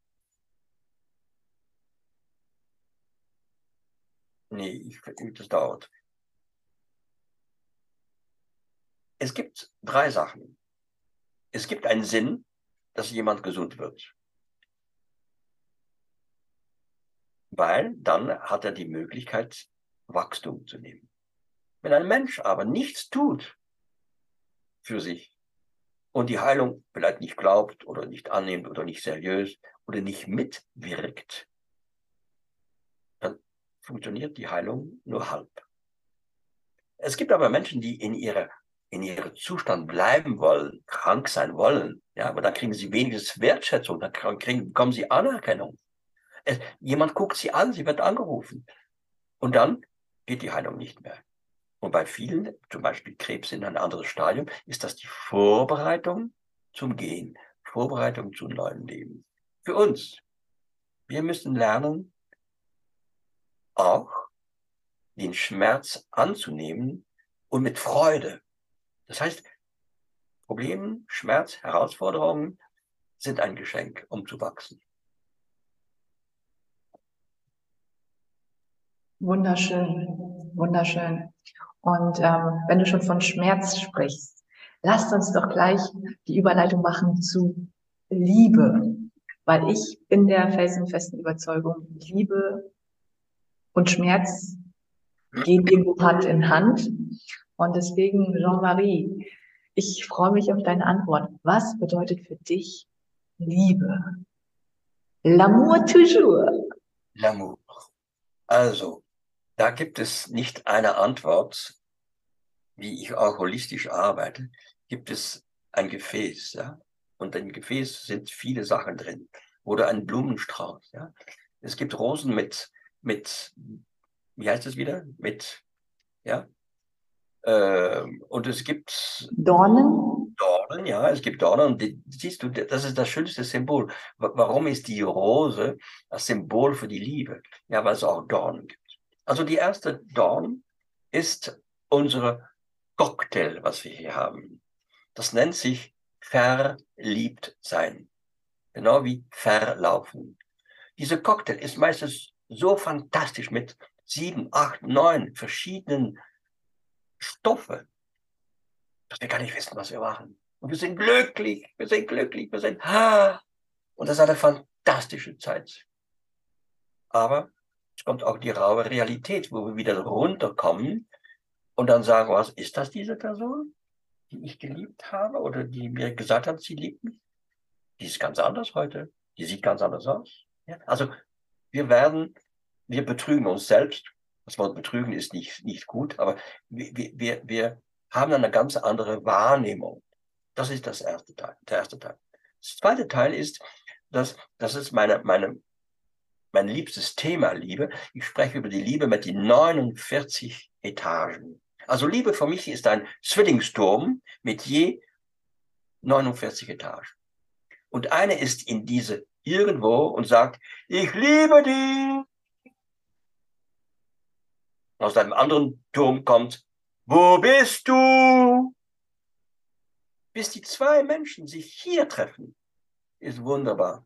nee, ich, das dauert. Es gibt drei Sachen. Es gibt einen Sinn, dass jemand gesund wird. Weil dann hat er die Möglichkeit, Wachstum zu nehmen. Wenn ein Mensch aber nichts tut für sich und die Heilung vielleicht nicht glaubt oder nicht annimmt oder nicht seriös oder nicht mitwirkt, dann funktioniert die Heilung nur halb. Es gibt aber Menschen, die in ihrer in ihrem Zustand bleiben wollen, krank sein wollen, ja, aber da kriegen sie wenigstens Wertschätzung, da kriegen, bekommen sie Anerkennung. Es, jemand guckt sie an, sie wird angerufen. Und dann geht die Heilung nicht mehr. Und bei vielen, zum Beispiel Krebs in ein anderes Stadium, ist das die Vorbereitung zum Gehen, Vorbereitung zum neuen Leben. Für uns. Wir müssen lernen, auch den Schmerz anzunehmen und mit Freude das heißt, Probleme, Schmerz, Herausforderungen sind ein Geschenk, um zu wachsen. Wunderschön, wunderschön. Und ähm, wenn du schon von Schmerz sprichst, lasst uns doch gleich die Überleitung machen zu Liebe, weil ich bin der felsenfesten Überzeugung, Liebe und Schmerz gehen irgendwo Hand in Hand. Und deswegen, Jean-Marie, ich freue mich auf deine Antwort. Was bedeutet für dich Liebe? L'amour toujours. L'amour. Also, da gibt es nicht eine Antwort, wie ich auch holistisch arbeite, gibt es ein Gefäß, ja. Und im Gefäß sind viele Sachen drin. Oder ein Blumenstrauß, ja. Es gibt Rosen mit, mit, wie heißt es wieder? Mit, ja, ähm, und es gibt Dornen. Dornen, ja, es gibt Dornen. Und die, siehst du, das ist das schönste Symbol. Warum ist die Rose das Symbol für die Liebe? Ja, weil es auch Dornen gibt. Also die erste Dorn ist unsere Cocktail, was wir hier haben. Das nennt sich verliebt sein. Genau wie verlaufen. Diese Cocktail ist meistens so fantastisch mit sieben, acht, neun verschiedenen Stoffe, dass wir gar nicht wissen, was wir machen. Und wir sind glücklich, wir sind glücklich, wir sind, ha! Und das ist eine fantastische Zeit. Aber es kommt auch die raue Realität, wo wir wieder runterkommen und dann sagen, was ist das diese Person, die ich geliebt habe oder die mir gesagt hat, sie liebt mich? Die ist ganz anders heute. Die sieht ganz anders aus. Ja? Also wir werden, wir betrügen uns selbst das Wort betrügen ist nicht, nicht gut, aber wir, wir, wir haben eine ganz andere Wahrnehmung. Das ist das erste Teil, der erste Teil. Das zweite Teil ist, dass, das ist meine, meine, mein liebstes Thema, Liebe. Ich spreche über die Liebe mit den 49 Etagen. Also Liebe für mich ist ein Zwillingsturm mit je 49 Etagen. Und eine ist in diese irgendwo und sagt, ich liebe dich aus einem anderen Turm kommt, wo bist du? Bis die zwei Menschen sich hier treffen, ist wunderbar.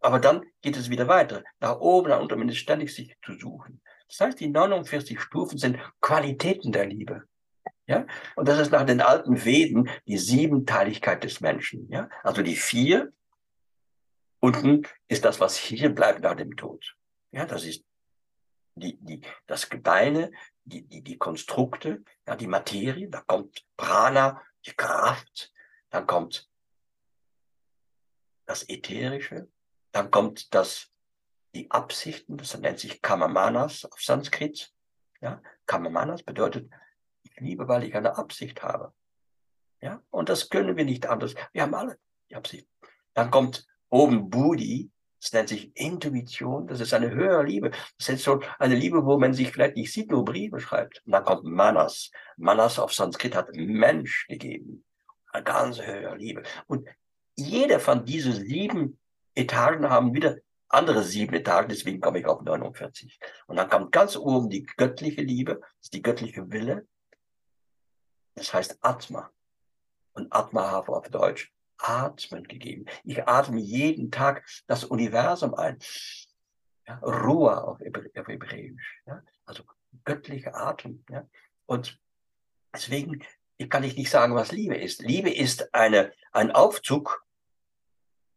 Aber dann geht es wieder weiter. Nach oben, nach unten, ist ständig sich zu suchen. Das heißt, die 49 Stufen sind Qualitäten der Liebe. Ja? Und das ist nach den alten Veden die Siebenteiligkeit des Menschen. Ja? Also die vier, unten ist das, was hier bleibt nach dem Tod. Ja, das ist die, die, das Gebeine, die, die, die Konstrukte, ja, die Materie, da kommt Prana, die Kraft, dann kommt das Ätherische, dann kommt das, die Absichten, das nennt sich Kamamanas auf Sanskrit. Ja, Kamamanas bedeutet, ich liebe, weil ich eine Absicht habe. Ja, und das können wir nicht anders. Wir haben alle die Absicht. Dann kommt oben Budi, das nennt sich Intuition, das ist eine höhere Liebe. Das ist so eine Liebe, wo man sich vielleicht nicht sieht, nur Briefe schreibt. Und dann kommt Manas. Manas auf Sanskrit hat Mensch gegeben. Eine ganz höhere Liebe. Und jeder von diesen sieben Etagen haben wieder andere sieben Etagen, deswegen komme ich auf 49. Und dann kommt ganz oben die göttliche Liebe, das ist die göttliche Wille. Das heißt Atma. Und Atma habe auf Deutsch Atmen gegeben. Ich atme jeden Tag das Universum ein. Ja, Ruhe auf, Hebräisch. Ja, also göttlicher Atem. Ja. Und deswegen ich kann ich nicht sagen, was Liebe ist. Liebe ist eine, ein Aufzug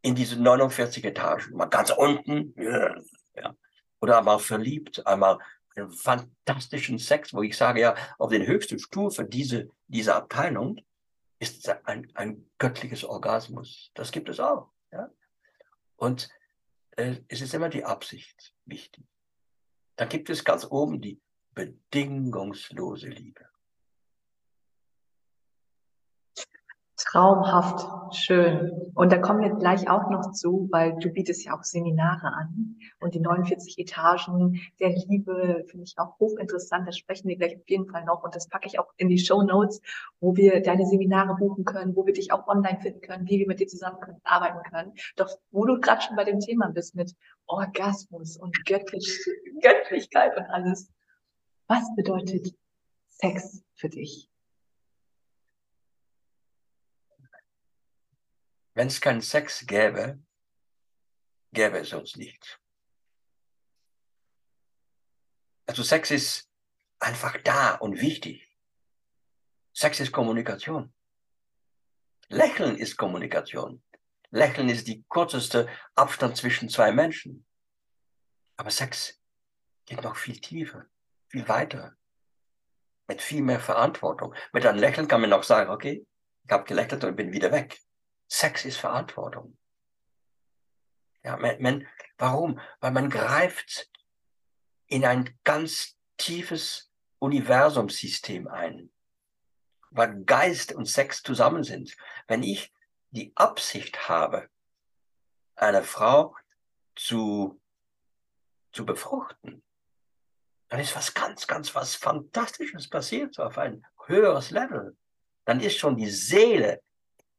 in diese 49 Etagen. Mal ganz unten, ja. oder einmal verliebt, einmal einen fantastischen Sex, wo ich sage, ja, auf den höchsten Stufe diese, dieser Abteilung ist ein, ein göttliches Orgasmus. Das gibt es auch. Ja? Und äh, es ist immer die Absicht wichtig. Dann gibt es ganz oben die bedingungslose Liebe. Traumhaft, schön. Und da kommen wir gleich auch noch zu, weil du bietest ja auch Seminare an und die 49 Etagen der Liebe finde ich auch hochinteressant. Da sprechen wir gleich auf jeden Fall noch und das packe ich auch in die Show Notes, wo wir deine Seminare buchen können, wo wir dich auch online finden können, wie wir mit dir zusammen arbeiten können. Doch wo du gerade schon bei dem Thema bist mit Orgasmus und Göttlich Göttlichkeit und alles. Was bedeutet Sex für dich? Wenn es keinen Sex gäbe, gäbe es uns nicht. Also Sex ist einfach da und wichtig. Sex ist Kommunikation. Lächeln ist Kommunikation. Lächeln ist die kürzeste Abstand zwischen zwei Menschen. Aber Sex geht noch viel tiefer, viel weiter, mit viel mehr Verantwortung. Mit einem Lächeln kann man noch sagen, okay, ich habe gelächelt und bin wieder weg. Sex ist Verantwortung. Ja, man, man, warum? Weil man greift in ein ganz tiefes Universumssystem ein, weil Geist und Sex zusammen sind. Wenn ich die Absicht habe, eine Frau zu, zu befruchten, dann ist was ganz, ganz was Fantastisches passiert, auf ein höheres Level. Dann ist schon die Seele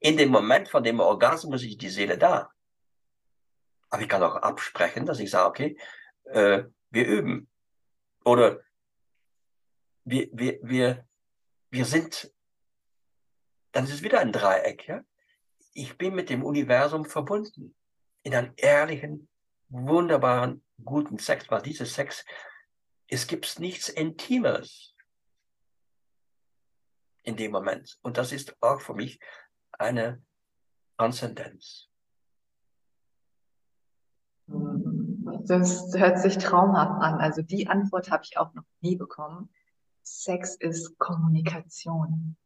in dem Moment von dem Orgasmus ist die Seele da. Aber ich kann auch absprechen, dass ich sage, okay, äh, wir üben. Oder wir, wir, wir, wir sind, dann ist es wieder ein Dreieck. Ja? Ich bin mit dem Universum verbunden. In einem ehrlichen, wunderbaren, guten Sex. Weil dieses Sex, es gibt nichts Intimeres in dem Moment. Und das ist auch für mich eine Transzendenz. Das hört sich traumhaft an. Also die Antwort habe ich auch noch nie bekommen. Sex ist Kommunikation.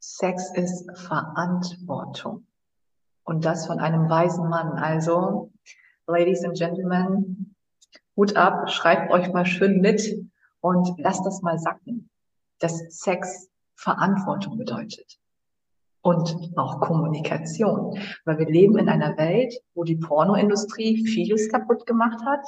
Sex ist Verantwortung. Und das von einem weisen Mann. Also, Ladies and Gentlemen, Hut ab, schreibt euch mal schön mit und lasst das mal sacken, dass Sex Verantwortung bedeutet und auch Kommunikation. Weil wir leben in einer Welt, wo die Pornoindustrie vieles kaputt gemacht hat,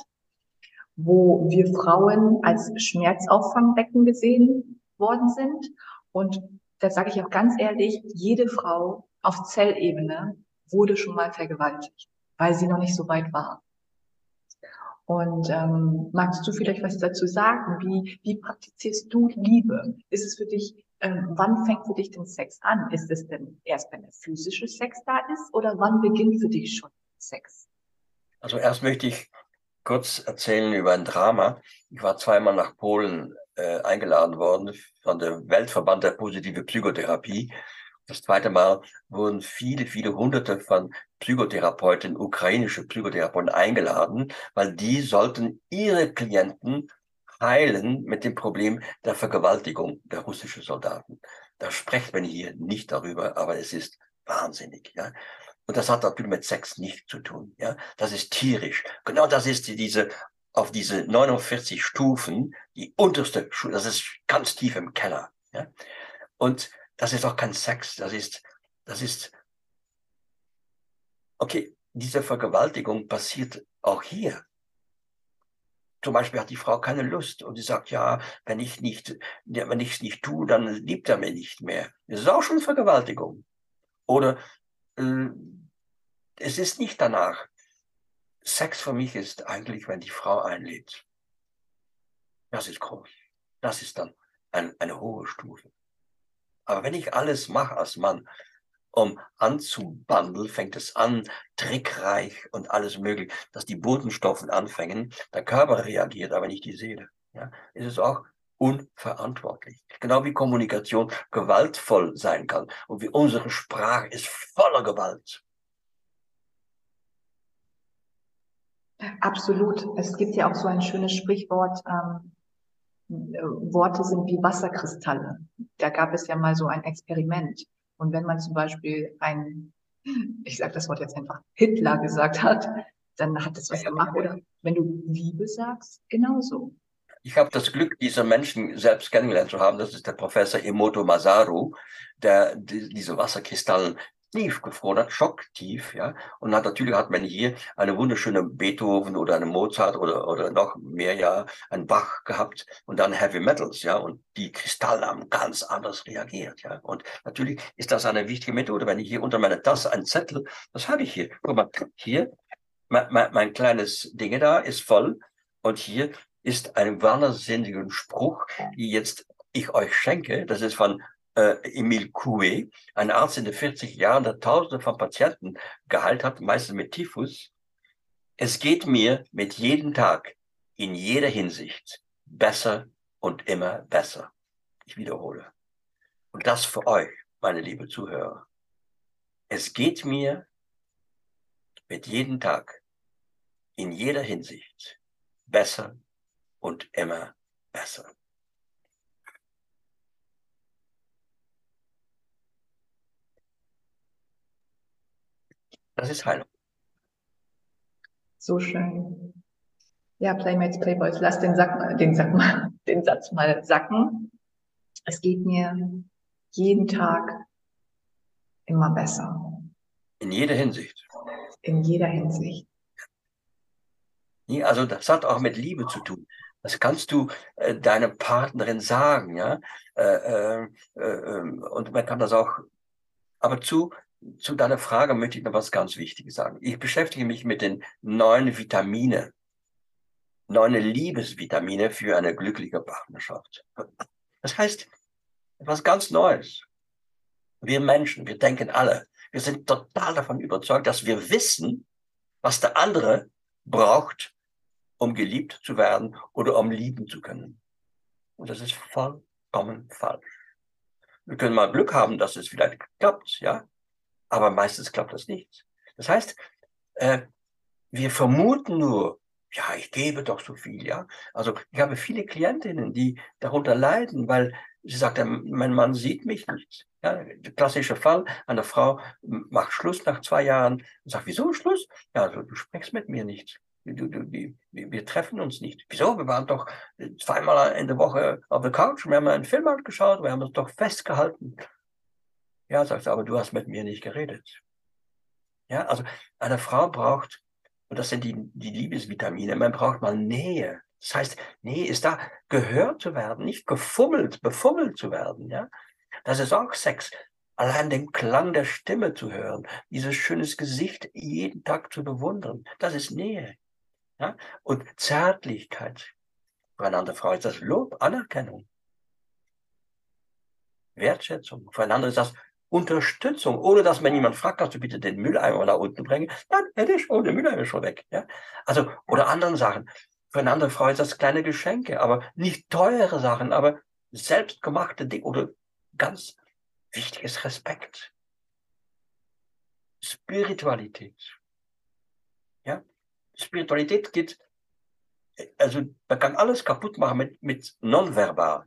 wo wir Frauen als Schmerzauffangbecken gesehen worden sind. Und da sage ich auch ganz ehrlich, jede Frau auf Zellebene wurde schon mal vergewaltigt, weil sie noch nicht so weit war. Und ähm, magst du vielleicht was dazu sagen? Wie, wie praktizierst du Liebe? Ist es für dich ähm, wann fängt für dich denn Sex an? Ist es denn erst, wenn der physische Sex da ist oder wann beginnt für dich schon Sex? Also erst möchte ich kurz erzählen über ein Drama. Ich war zweimal nach Polen äh, eingeladen worden von der Weltverband der positive Psychotherapie. Das zweite Mal wurden viele, viele hunderte von Psychotherapeuten, ukrainische Psychotherapeuten eingeladen, weil die sollten ihre Klienten heilen mit dem Problem der Vergewaltigung der russischen Soldaten. Da spricht man hier nicht darüber, aber es ist wahnsinnig. Ja? Und das hat natürlich mit Sex nichts zu tun. Ja, das ist tierisch. Genau das ist diese auf diese 49 Stufen, die unterste Stufe, das ist ganz tief im Keller. Ja? Und das ist auch kein Sex, das ist, das ist, okay, diese Vergewaltigung passiert auch hier. Zum Beispiel hat die Frau keine Lust und sie sagt, ja, wenn ich nicht, wenn ich es nicht tue, dann liebt er mich nicht mehr. Das ist auch schon Vergewaltigung. Oder äh, es ist nicht danach. Sex für mich ist eigentlich, wenn die Frau einlädt. Das ist groß. Das ist dann ein, eine hohe Stufe. Aber wenn ich alles mache als Mann, um anzubandeln, fängt es an, trickreich und alles möglich, dass die Botenstoffen anfangen, der Körper reagiert, aber nicht die Seele. Ja, ist es auch unverantwortlich. Genau wie Kommunikation gewaltvoll sein kann und wie unsere Sprache ist voller Gewalt. Absolut. Es gibt ja auch so ein schönes Sprichwort, ähm, äh, Worte sind wie Wasserkristalle. Da gab es ja mal so ein Experiment. Und wenn man zum Beispiel ein, ich sage das Wort jetzt einfach, Hitler gesagt hat, dann hat es was gemacht. Oder wenn du Liebe sagst, genauso. Ich habe das Glück, diese Menschen selbst kennengelernt zu haben. Das ist der Professor Emoto Masaru, der diese Wasserkristallen tief gefroren hat, schocktief, ja. Und natürlich hat man hier eine wunderschöne Beethoven oder eine Mozart oder, oder noch mehr, ja, ein Bach gehabt und dann Heavy Metals, ja. Und die Kristalle haben ganz anders reagiert, ja. Und natürlich ist das eine wichtige Methode. Wenn ich hier unter meiner Tasse einen Zettel, was habe ich hier? Guck mal, hier, mein, mein, mein kleines Ding da ist voll und hier ist ein wahnsinniger Spruch, die jetzt ich euch schenke. Das ist von äh, Emile Coué, ein Arzt in den 40 Jahren, der Tausende von Patienten geheilt hat, meistens mit Typhus. Es geht mir mit jedem Tag in jeder Hinsicht besser und immer besser. Ich wiederhole. Und das für euch, meine liebe Zuhörer. Es geht mir mit jedem Tag in jeder Hinsicht besser und immer besser. Das ist Heilung. So schön. Ja, Playmates, Playboys, lass den, Sack, den, Sack mal, *laughs* den Satz mal sacken. Es geht mir jeden Tag immer besser. In jeder Hinsicht. In jeder Hinsicht. Also das hat auch mit Liebe zu tun. Das kannst du äh, deiner Partnerin sagen, ja. Äh, äh, äh, ähm, und man kann das auch, aber zu zu deiner Frage möchte ich noch was ganz Wichtiges sagen. Ich beschäftige mich mit den neun Vitamine, neun Liebesvitamine für eine glückliche Partnerschaft. Das heißt, etwas ganz Neues. Wir Menschen, wir denken alle, wir sind total davon überzeugt, dass wir wissen, was der andere braucht, um geliebt zu werden oder um lieben zu können. Und das ist vollkommen falsch. Wir können mal Glück haben, dass es vielleicht klappt, ja. Aber meistens klappt das nicht. Das heißt, äh, wir vermuten nur, ja, ich gebe doch so viel, ja. Also ich habe viele Klientinnen, die darunter leiden, weil sie sagt, mein Mann sieht mich nicht. Ja, der klassische Fall, eine Frau macht Schluss nach zwei Jahren und sagt, wieso Schluss? Ja, also, du sprichst mit mir nicht. Du, du, die, wir treffen uns nicht. Wieso? Wir waren doch zweimal in der Woche auf der Couch, wir haben einen Film angeschaut, wir haben uns doch festgehalten. Ja, sagt er, aber du hast mit mir nicht geredet. Ja, also eine Frau braucht, und das sind die, die Liebesvitamine, man braucht mal Nähe. Das heißt, Nähe ist da, gehört zu werden, nicht gefummelt, befummelt zu werden. Ja, das ist auch Sex. Allein den Klang der Stimme zu hören, dieses schönes Gesicht jeden Tag zu bewundern, das ist Nähe. Ja? Und Zärtlichkeit. Für eine andere Frau ist das Lob, Anerkennung. Wertschätzung. Für eine andere ist das Unterstützung, ohne dass mir jemand fragt, kannst du bitte den Mülleimer da unten bringen? Dann hätte ich der Mülleimer ist schon weg. Ja? Also, oder anderen Sachen. Für eine andere Frau ist das kleine Geschenke, aber nicht teure Sachen, aber selbstgemachte Dinge oder ganz wichtiges Respekt. Spiritualität. Ja? Spiritualität geht, also man kann alles kaputt machen mit, mit nonverbal.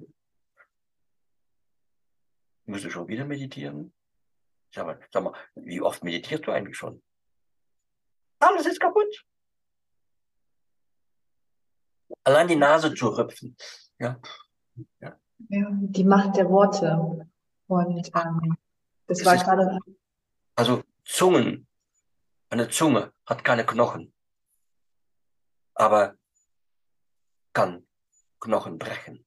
Musst du schon wieder meditieren? Sag mal, sag mal, wie oft meditierst du eigentlich schon? Alles ist kaputt. Allein die Nase zu rüpfen. Ja. ja. ja die Macht der Worte. Und ähm, das, das war gerade. Also Zungen, eine Zunge hat keine Knochen, aber kann Knochen brechen.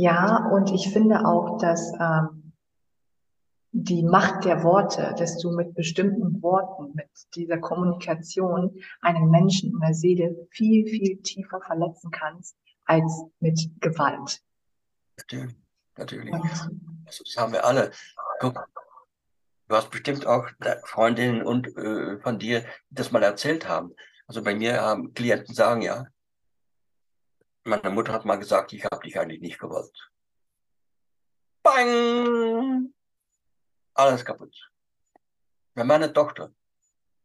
Ja, und ich finde auch, dass ähm, die Macht der Worte, dass du mit bestimmten Worten, mit dieser Kommunikation einen Menschen in der Seele viel, viel tiefer verletzen kannst als mit Gewalt. Natürlich, natürlich. Also, das haben wir alle. Guck, du hast bestimmt auch Freundinnen und äh, von dir, die das mal erzählt haben. Also bei mir haben Klienten sagen ja, meine Mutter hat mal gesagt, ich habe dich eigentlich nicht gewollt. Bang! Alles kaputt. Bei meiner Tochter,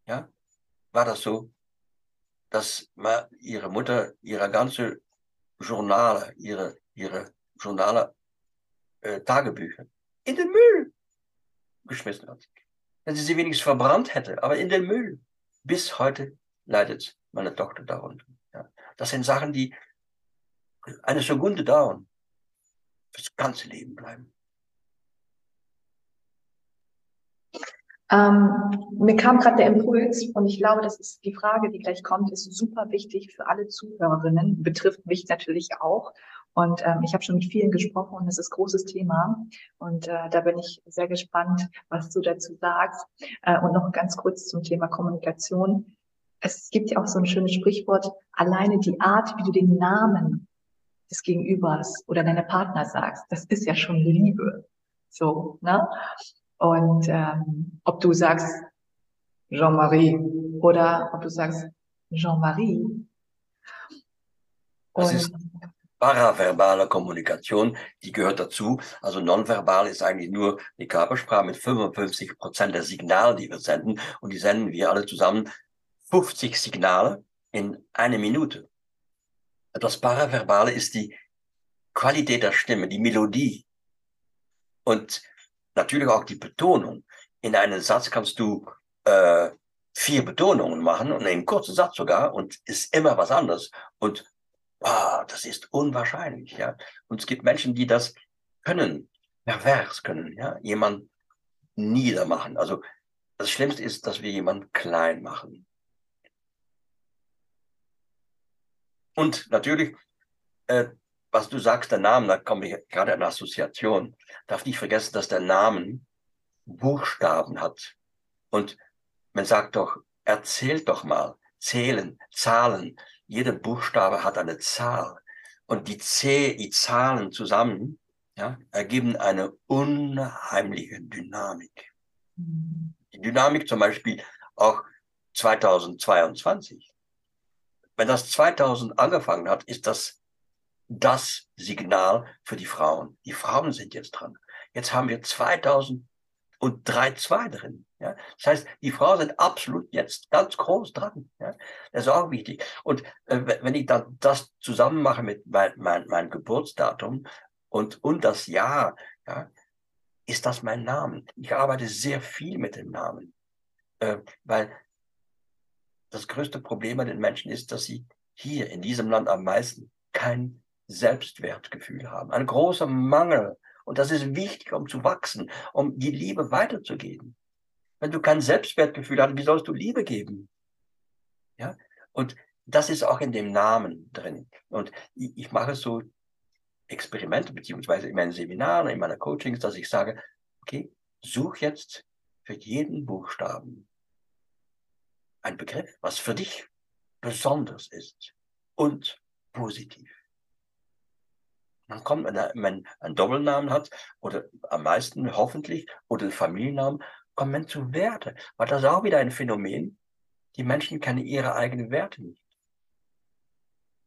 ja, war das so, dass ihre Mutter ihre ganze Journale, ihre, ihre Journale, äh, Tagebücher in den Müll geschmissen hat. Wenn sie sie wenigstens verbrannt hätte, aber in den Müll. Bis heute leidet meine Tochter darunter. Ja. Das sind Sachen, die eine Sekunde dauern, fürs ganze Leben bleiben. Ähm, mir kam gerade der Impuls und ich glaube, das ist die Frage, die gleich kommt, ist super wichtig für alle Zuhörerinnen, betrifft mich natürlich auch. Und ähm, ich habe schon mit vielen gesprochen und es ist großes Thema. Und äh, da bin ich sehr gespannt, was du dazu sagst. Äh, und noch ganz kurz zum Thema Kommunikation. Es gibt ja auch so ein schönes Sprichwort, alleine die Art, wie du den Namen des Gegenübers oder deiner Partner sagst, das ist ja schon Liebe. So, ne? Und ähm, ob du sagst Jean-Marie oder ob du sagst Jean-Marie. Das ist paraverbale Kommunikation, die gehört dazu. Also nonverbal ist eigentlich nur die Körpersprache mit 55 Prozent der Signale, die wir senden. Und die senden wir alle zusammen 50 Signale in eine Minute. Das Paraverbale ist die Qualität der Stimme, die Melodie und natürlich auch die Betonung. In einem Satz kannst du äh, vier Betonungen machen und in einem kurzen Satz sogar und ist immer was anderes. Und wow, das ist unwahrscheinlich. Ja? Und es gibt Menschen, die das können, pervers können, ja, jemand niedermachen. Also das Schlimmste ist, dass wir jemanden klein machen. Und natürlich, äh, was du sagst, der Name, da komme ich gerade an Assoziation. Darf nicht vergessen, dass der Name Buchstaben hat. Und man sagt doch, erzählt doch mal, zählen, Zahlen. Jeder Buchstabe hat eine Zahl. Und die, C, die Zahlen zusammen ja, ergeben eine unheimliche Dynamik. Die Dynamik zum Beispiel auch 2022 wenn das 2000 angefangen hat, ist das das Signal für die Frauen. Die Frauen sind jetzt dran. Jetzt haben wir 2000 und 3-2 drin. Ja? Das heißt, die Frauen sind absolut jetzt ganz groß dran. Ja? Das ist auch wichtig. Und äh, wenn ich dann das zusammen mache mit mein, mein, mein Geburtsdatum und, und das Jahr, ja, ist das mein Name. Ich arbeite sehr viel mit dem Namen, äh, weil das größte Problem bei den Menschen ist, dass sie hier in diesem Land am meisten kein Selbstwertgefühl haben. Ein großer Mangel. Und das ist wichtig, um zu wachsen, um die Liebe weiterzugeben. Wenn du kein Selbstwertgefühl hast, wie sollst du Liebe geben? Ja? Und das ist auch in dem Namen drin. Und ich, mache so Experimente, beziehungsweise in meinen Seminaren, in meiner Coachings, dass ich sage, okay, such jetzt für jeden Buchstaben ein Begriff, was für dich besonders ist und positiv. Dann kommt, wenn man einen Doppelnamen hat oder am meisten hoffentlich oder einen Familiennamen, kommt man zu Werte. Weil das ist auch wieder ein Phänomen. Die Menschen kennen ihre eigenen Werte nicht.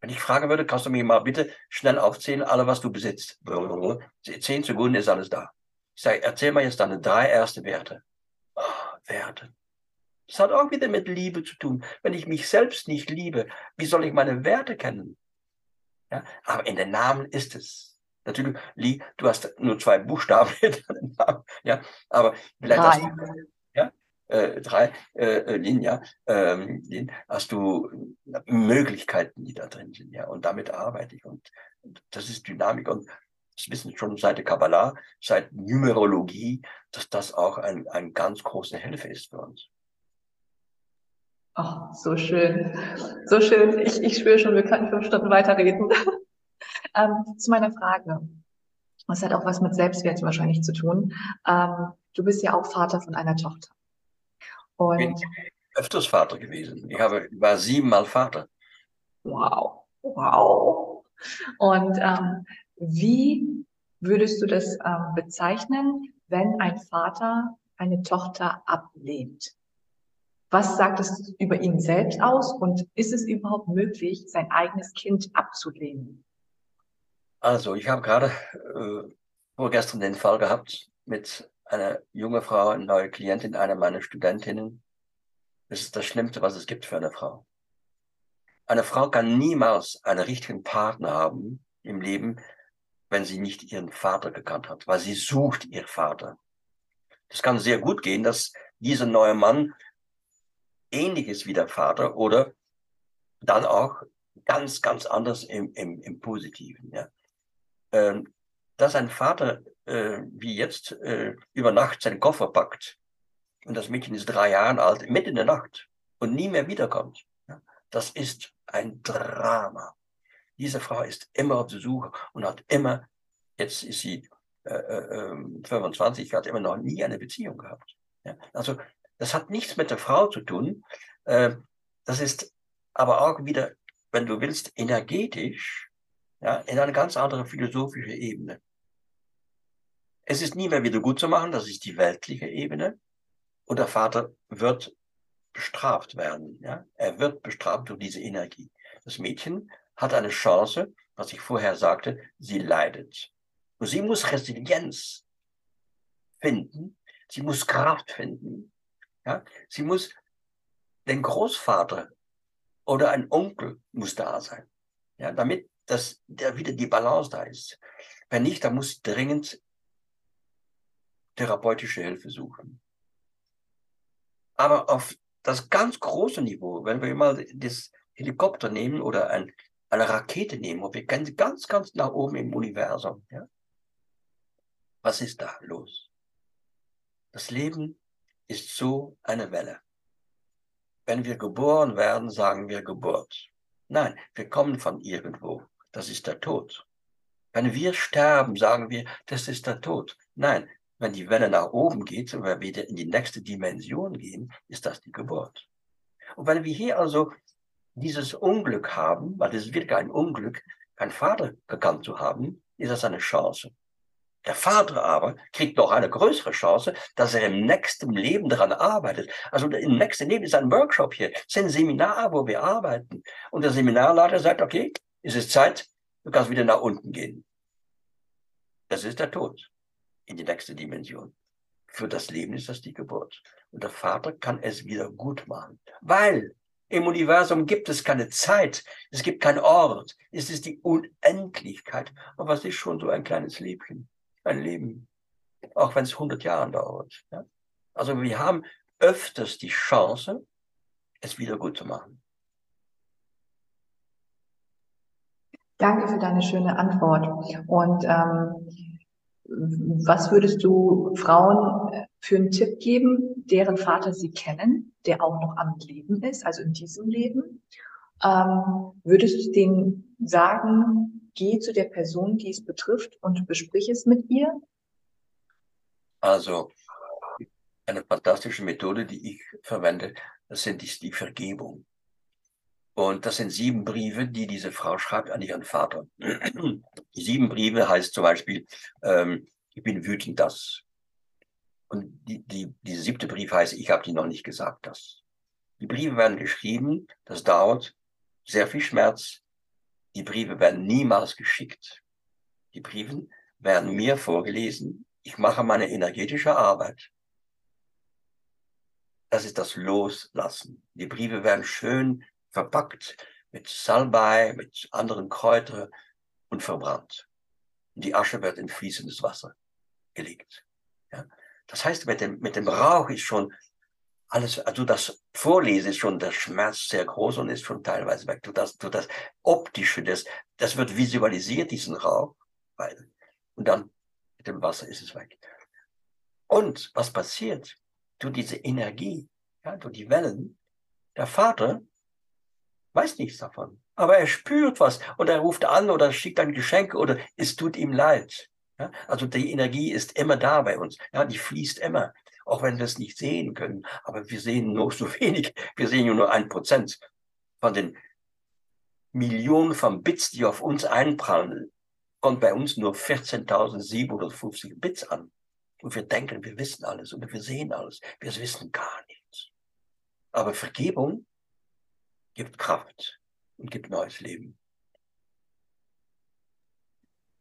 Wenn ich fragen würde, kannst du mir mal bitte schnell aufzählen, alle, was du besitzt. Zehn Sekunden ist alles da. Ich sage, erzähl mal jetzt deine drei erste Werte. Oh, Werte. Das hat auch wieder mit Liebe zu tun. Wenn ich mich selbst nicht liebe, wie soll ich meine Werte kennen? Ja, aber in den Namen ist es. Natürlich, Lee, du hast nur zwei Buchstaben in deinem Namen. Ja, aber vielleicht drei. hast du, ja, äh, drei äh, Linien, ähm, Lin, hast du Möglichkeiten, die da drin sind. Ja, und damit arbeite ich. Und das ist Dynamik. Und das wissen schon seit der Kabbalah, seit Numerologie, dass das auch ein, ein ganz große Hilfe ist für uns. Oh, so schön. So schön. Ich, ich spüre schon, wir können fünf Stunden weiterreden. *laughs* ähm, zu meiner Frage. Das hat auch was mit Selbstwert wahrscheinlich zu tun. Ähm, du bist ja auch Vater von einer Tochter. Und ich bin öfters Vater gewesen. Ich habe, war siebenmal Vater. Wow. Wow. Und ähm, wie würdest du das ähm, bezeichnen, wenn ein Vater eine Tochter ablehnt? Was sagt es über ihn selbst aus und ist es überhaupt möglich, sein eigenes Kind abzulehnen? Also, ich habe gerade äh, vorgestern den Fall gehabt mit einer jungen Frau, eine neue Klientin, einer meiner Studentinnen. Das ist das Schlimmste, was es gibt für eine Frau. Eine Frau kann niemals einen richtigen Partner haben im Leben, wenn sie nicht ihren Vater gekannt hat, weil sie sucht ihren Vater. Das kann sehr gut gehen, dass dieser neue Mann ähnliches wie der Vater oder dann auch ganz, ganz anders im, im, im Positiven. Ja. Ähm, dass ein Vater äh, wie jetzt äh, über Nacht seinen Koffer packt und das Mädchen ist drei Jahre alt, mitten in der Nacht und nie mehr wiederkommt, ja, das ist ein Drama. Diese Frau ist immer auf der Suche und hat immer, jetzt ist sie äh, äh, 25, ähm, hat immer noch nie eine Beziehung gehabt. Ja. Also das hat nichts mit der Frau zu tun. Äh, das ist aber auch wieder, wenn du willst, energetisch, ja, in eine ganz andere philosophische Ebene. Es ist nie mehr wieder gut zu machen, das ist die weltliche Ebene. Und der Vater wird bestraft werden. Ja? Er wird bestraft durch diese Energie. Das Mädchen hat eine Chance, was ich vorher sagte, sie leidet. Und sie muss Resilienz finden, sie muss Kraft finden, ja? Sie muss, den Großvater oder ein Onkel muss da sein, ja? damit dass der wieder die Balance da ist. Wenn nicht, dann muss dringend therapeutische Hilfe suchen. Aber auf das ganz große Niveau, wenn wir mal das Helikopter nehmen oder ein, eine Rakete nehmen, und wir gehen ganz, ganz nach oben im Universum, ja? was ist da los? Das Leben ist so eine Welle. Wenn wir geboren werden, sagen wir Geburt. Nein, wir kommen von irgendwo. Das ist der Tod. Wenn wir sterben, sagen wir, das ist der Tod. Nein, wenn die Welle nach oben geht und wir wieder in die nächste Dimension gehen, ist das die Geburt. Und wenn wir hier also dieses Unglück haben, weil es wirklich ein Unglück, kein Vater gekannt zu haben, ist das eine Chance. Der Vater aber kriegt noch eine größere Chance, dass er im nächsten Leben daran arbeitet. Also im nächsten Leben ist ein Workshop hier, ist ein Seminar, wo wir arbeiten. Und der Seminarleiter sagt, okay, es ist Zeit, du kannst wieder nach unten gehen. Das ist der Tod in die nächste Dimension. Für das Leben ist das die Geburt. Und der Vater kann es wieder gut machen, weil im Universum gibt es keine Zeit, es gibt keinen Ort, es ist die Unendlichkeit. Und was ist schon so ein kleines Liebchen? Ein Leben, auch wenn es 100 Jahre dauert. Ja? Also wir haben öfters die Chance, es wieder gut zu machen. Danke für deine schöne Antwort. Und ähm, was würdest du Frauen äh, für einen Tipp geben, deren Vater sie kennen, der auch noch am Leben ist, also in diesem Leben? Ähm, würdest du denen sagen, geh zu der Person, die es betrifft und besprich es mit ihr? Also, eine fantastische Methode, die ich verwende, das sind die, die Vergebung. Und das sind sieben Briefe, die diese Frau schreibt an ihren Vater. *clears throat* Die sieben Briefe heißt zum Beispiel, ähm, ich bin wütend, das. Und die, die, diese siebte Brief heißt, ich habe dir noch nicht gesagt, das. Die Briefe werden geschrieben, das dauert sehr viel Schmerz. Die Briefe werden niemals geschickt. Die Briefe werden mir vorgelesen. Ich mache meine energetische Arbeit. Das ist das Loslassen. Die Briefe werden schön verpackt mit Salbei, mit anderen Kräutern und verbrannt. Und die Asche wird in fließendes Wasser gelegt. Ja? Das heißt, mit dem, mit dem Rauch ist schon alles, also das Vorlesen ist schon der Schmerz sehr groß und ist schon teilweise weg. Du das, du das Optische, das, das wird visualisiert, diesen Rauch. Und dann mit dem Wasser ist es weg. Und was passiert? Du diese Energie, ja, du die Wellen, der Vater weiß nichts davon. Aber er spürt was und er ruft an oder schickt ein Geschenk oder es tut ihm leid. Ja, also die Energie ist immer da bei uns. Ja, die fließt immer, auch wenn wir es nicht sehen können. Aber wir sehen nur so *laughs* wenig. Wir sehen nur ein Prozent von den Millionen von Bits, die auf uns einprallen. Kommt bei uns nur 14.750 Bits an. Und wir denken, wir wissen alles und wir sehen alles. Wir wissen gar nichts. Aber Vergebung gibt Kraft und gibt neues Leben.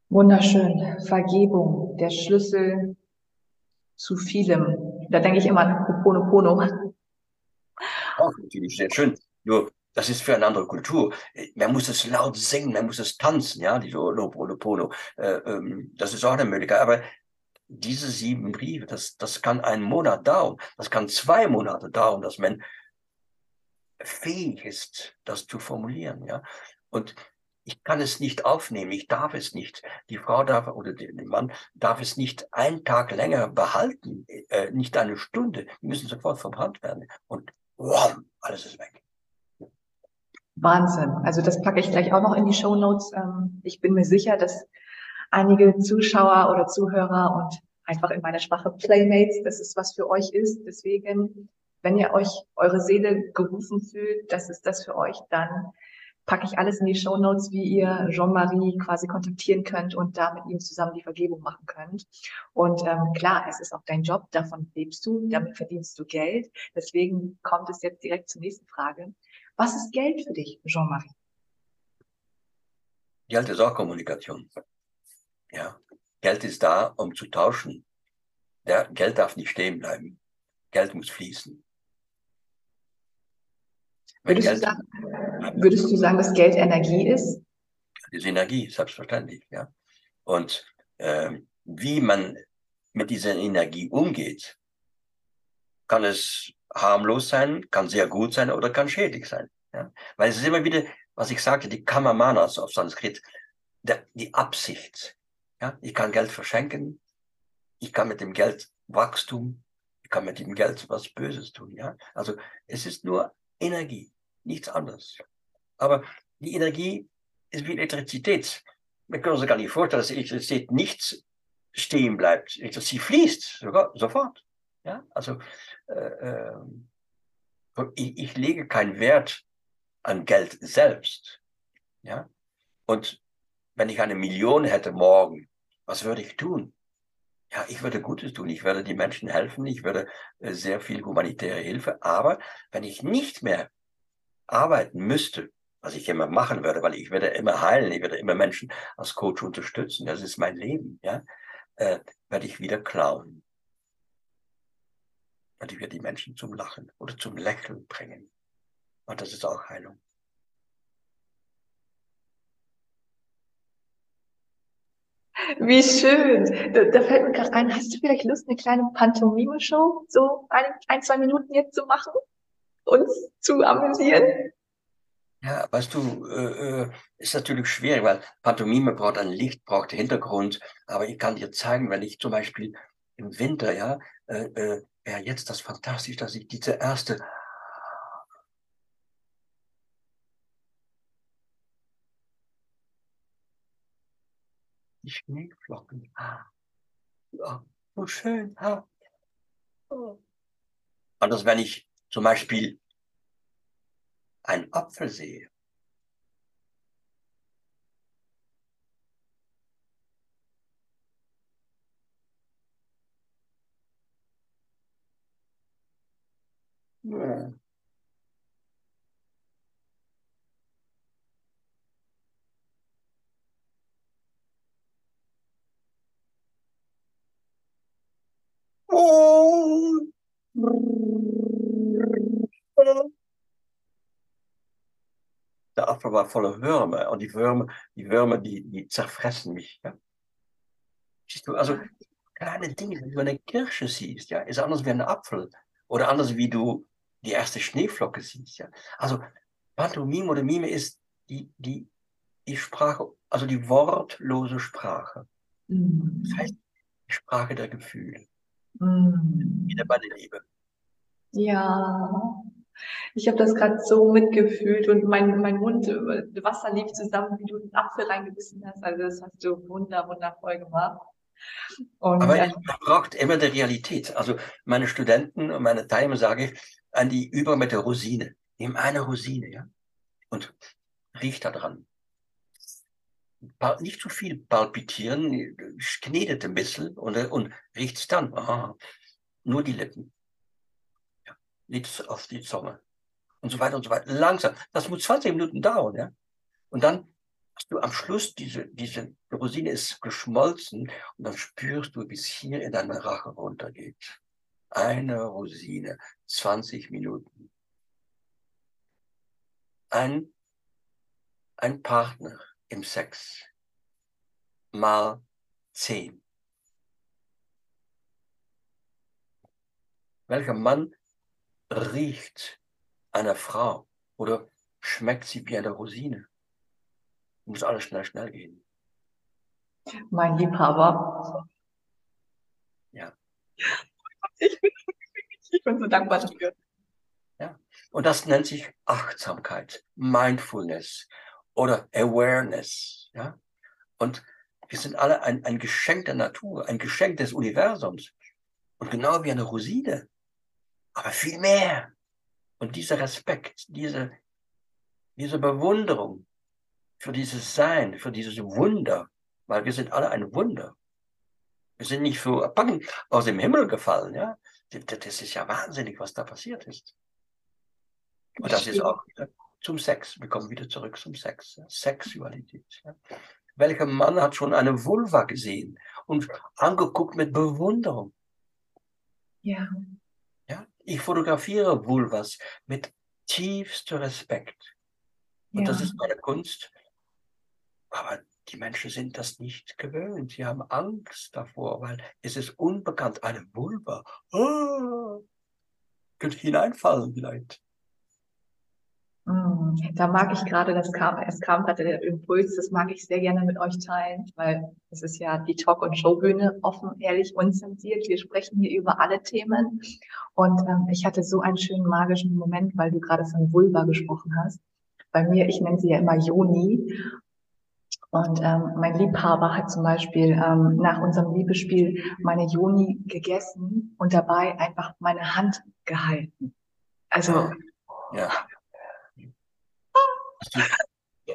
Wunderschön. Vergebung, der Schlüssel zu vielem. Da denke ich immer an Ho'oponopono. Auch natürlich sehr schön. Nur, das ist für eine andere Kultur. Man muss es laut singen, man muss es tanzen, ja, diese Ho'oponopono. Äh, ähm, das ist auch eine Möglichkeit. Aber diese sieben Briefe, das, das kann einen Monat dauern. Das kann zwei Monate dauern, dass man fähig ist, das zu formulieren, ja. Und ich kann es nicht aufnehmen, ich darf es nicht. Die Frau darf oder der Mann darf es nicht einen Tag länger behalten, äh, nicht eine Stunde. Die müssen sofort verbrannt werden. Und wow, alles ist weg. Wahnsinn. Also das packe ich gleich auch noch in die Show Notes. Ähm, ich bin mir sicher, dass einige Zuschauer oder Zuhörer und einfach in meiner Sprache Playmates, dass es was für euch ist. Deswegen wenn ihr euch eure Seele gerufen fühlt, das ist das für euch, dann packe ich alles in die Show Notes, wie ihr Jean-Marie quasi kontaktieren könnt und da mit ihm zusammen die Vergebung machen könnt. Und ähm, klar, es ist auch dein Job, davon lebst du, damit verdienst du Geld. Deswegen kommt es jetzt direkt zur nächsten Frage. Was ist Geld für dich, Jean-Marie? Geld ist auch Kommunikation. Ja, Geld ist da, um zu tauschen. Ja, Geld darf nicht stehen bleiben. Geld muss fließen. Würdest, Geld, du sagen, würdest du sagen, dass Geld Energie ist? Das ist Energie, selbstverständlich, ja. Und äh, wie man mit dieser Energie umgeht, kann es harmlos sein, kann sehr gut sein oder kann schädlich sein. Ja? Weil es ist immer wieder, was ich sagte, die Kamamanas auf Sanskrit, der, die Absicht. Ja? Ich kann Geld verschenken, ich kann mit dem Geld Wachstum, ich kann mit dem Geld was Böses tun. Ja? Also es ist nur Energie nichts anderes. Aber die Energie ist wie Elektrizität. Wir können uns gar nicht vorstellen, dass Elektrizität nicht stehen bleibt. Sie fließt sogar sofort. Ja, also äh, äh, ich, ich lege keinen Wert an Geld selbst. Ja, und wenn ich eine Million hätte morgen, was würde ich tun? Ja, ich würde Gutes tun. Ich würde die Menschen helfen. Ich würde äh, sehr viel humanitäre Hilfe. Aber wenn ich nicht mehr arbeiten müsste, was ich immer machen würde, weil ich werde immer heilen, ich werde immer Menschen als Coach unterstützen, das ist mein Leben, ja, äh, werde ich wieder klauen. Werde ich wieder die Menschen zum Lachen oder zum Lächeln bringen. Und das ist auch Heilung. Wie schön. Da, da fällt mir gerade ein, hast du vielleicht Lust, eine kleine Pantomime-Show so ein, ein, zwei Minuten jetzt zu machen? Uns zu amüsieren? Ja, weißt du, äh, äh, ist natürlich schwierig, weil Pantomime braucht ein Licht, braucht Hintergrund. Aber ich kann dir zeigen, wenn ich zum Beispiel im Winter, ja, äh, äh, wäre jetzt das fantastisch, dass ich diese erste die Schneeflocken. Ah, ja, so schön. Ah. Oh. Anders, wenn ich zum Beispiel einen Apfel sehe. Ja. Oh. Apfel war voller Würmer und die Würmer, die Würmer, die, die zerfressen mich. Ja? Siehst du, also kleine Dinge, wenn du eine Kirsche siehst, ja, ist anders wie ein Apfel oder anders wie du die erste Schneeflocke siehst. Ja? Also Pantomime oder Mime ist die, die, die Sprache, also die wortlose Sprache. Mhm. Das heißt, die Sprache der Gefühle. Mhm. Wieder bei der Liebe. Ja, ich habe das gerade so mitgefühlt und mein, mein Mund, äh, Wasser lief zusammen, wie du den Apfel reingebissen hast. Also das hast du wunder, wundervoll gemacht. Und Aber äh, man braucht immer die Realität. Also meine Studenten und meine Teilnehmer sage ich, an die über mit der Rosine. Nimm eine Rosine, ja, und riech da dran. Nicht zu viel palpitieren, knetet ein bisschen und, und riecht's dann. Ah, nur die Lippen. Nichts auf die Zunge. Und so weiter und so weiter. Langsam. Das muss 20 Minuten dauern, ja. Und dann hast du am Schluss diese, diese Rosine ist geschmolzen und dann spürst du, wie es hier in deine Rache runtergeht. Eine Rosine, 20 Minuten. Ein, ein Partner im Sex mal 10. Welcher Mann riecht einer Frau oder schmeckt sie wie eine Rosine? Muss alles schnell, schnell gehen. mein Liebhaber. Ja. Ich bin, ich bin so dankbar dafür. Und das nennt sich Achtsamkeit, Mindfulness oder Awareness. Ja? Und wir sind alle ein, ein Geschenk der Natur, ein Geschenk des Universums. Und genau wie eine Rosine. Aber viel mehr. Und dieser Respekt, diese, diese Bewunderung für dieses Sein, für dieses Wunder, weil wir sind alle ein Wunder. Wir sind nicht so aus dem Himmel gefallen, ja. Das ist ja wahnsinnig, was da passiert ist. Und das ist auch wieder zum Sex. Wir kommen wieder zurück zum Sex. Sexualität. Ja? Welcher Mann hat schon eine Vulva gesehen und angeguckt mit Bewunderung? Ja. Ich fotografiere Vulvas mit tiefstem Respekt. Und ja. das ist meine Kunst. Aber die Menschen sind das nicht gewöhnt. Sie haben Angst davor, weil es ist unbekannt. Eine Vulva. Oh, könnte hineinfallen vielleicht. Mm, Da mag ich gerade, das kam, es kam gerade der Impuls, das mag ich sehr gerne mit euch teilen, weil es ist ja die Talk- und Showbühne, offen, ehrlich, unzensiert. Wir sprechen hier über alle Themen. Und ähm, ich hatte so einen schönen magischen Moment, weil du gerade von Vulva gesprochen hast. Bei mir, ich nenne sie ja immer Joni. Und ähm, mein Liebhaber hat zum Beispiel ähm, nach unserem Liebesspiel meine Joni gegessen und dabei einfach meine Hand gehalten. Also Ja.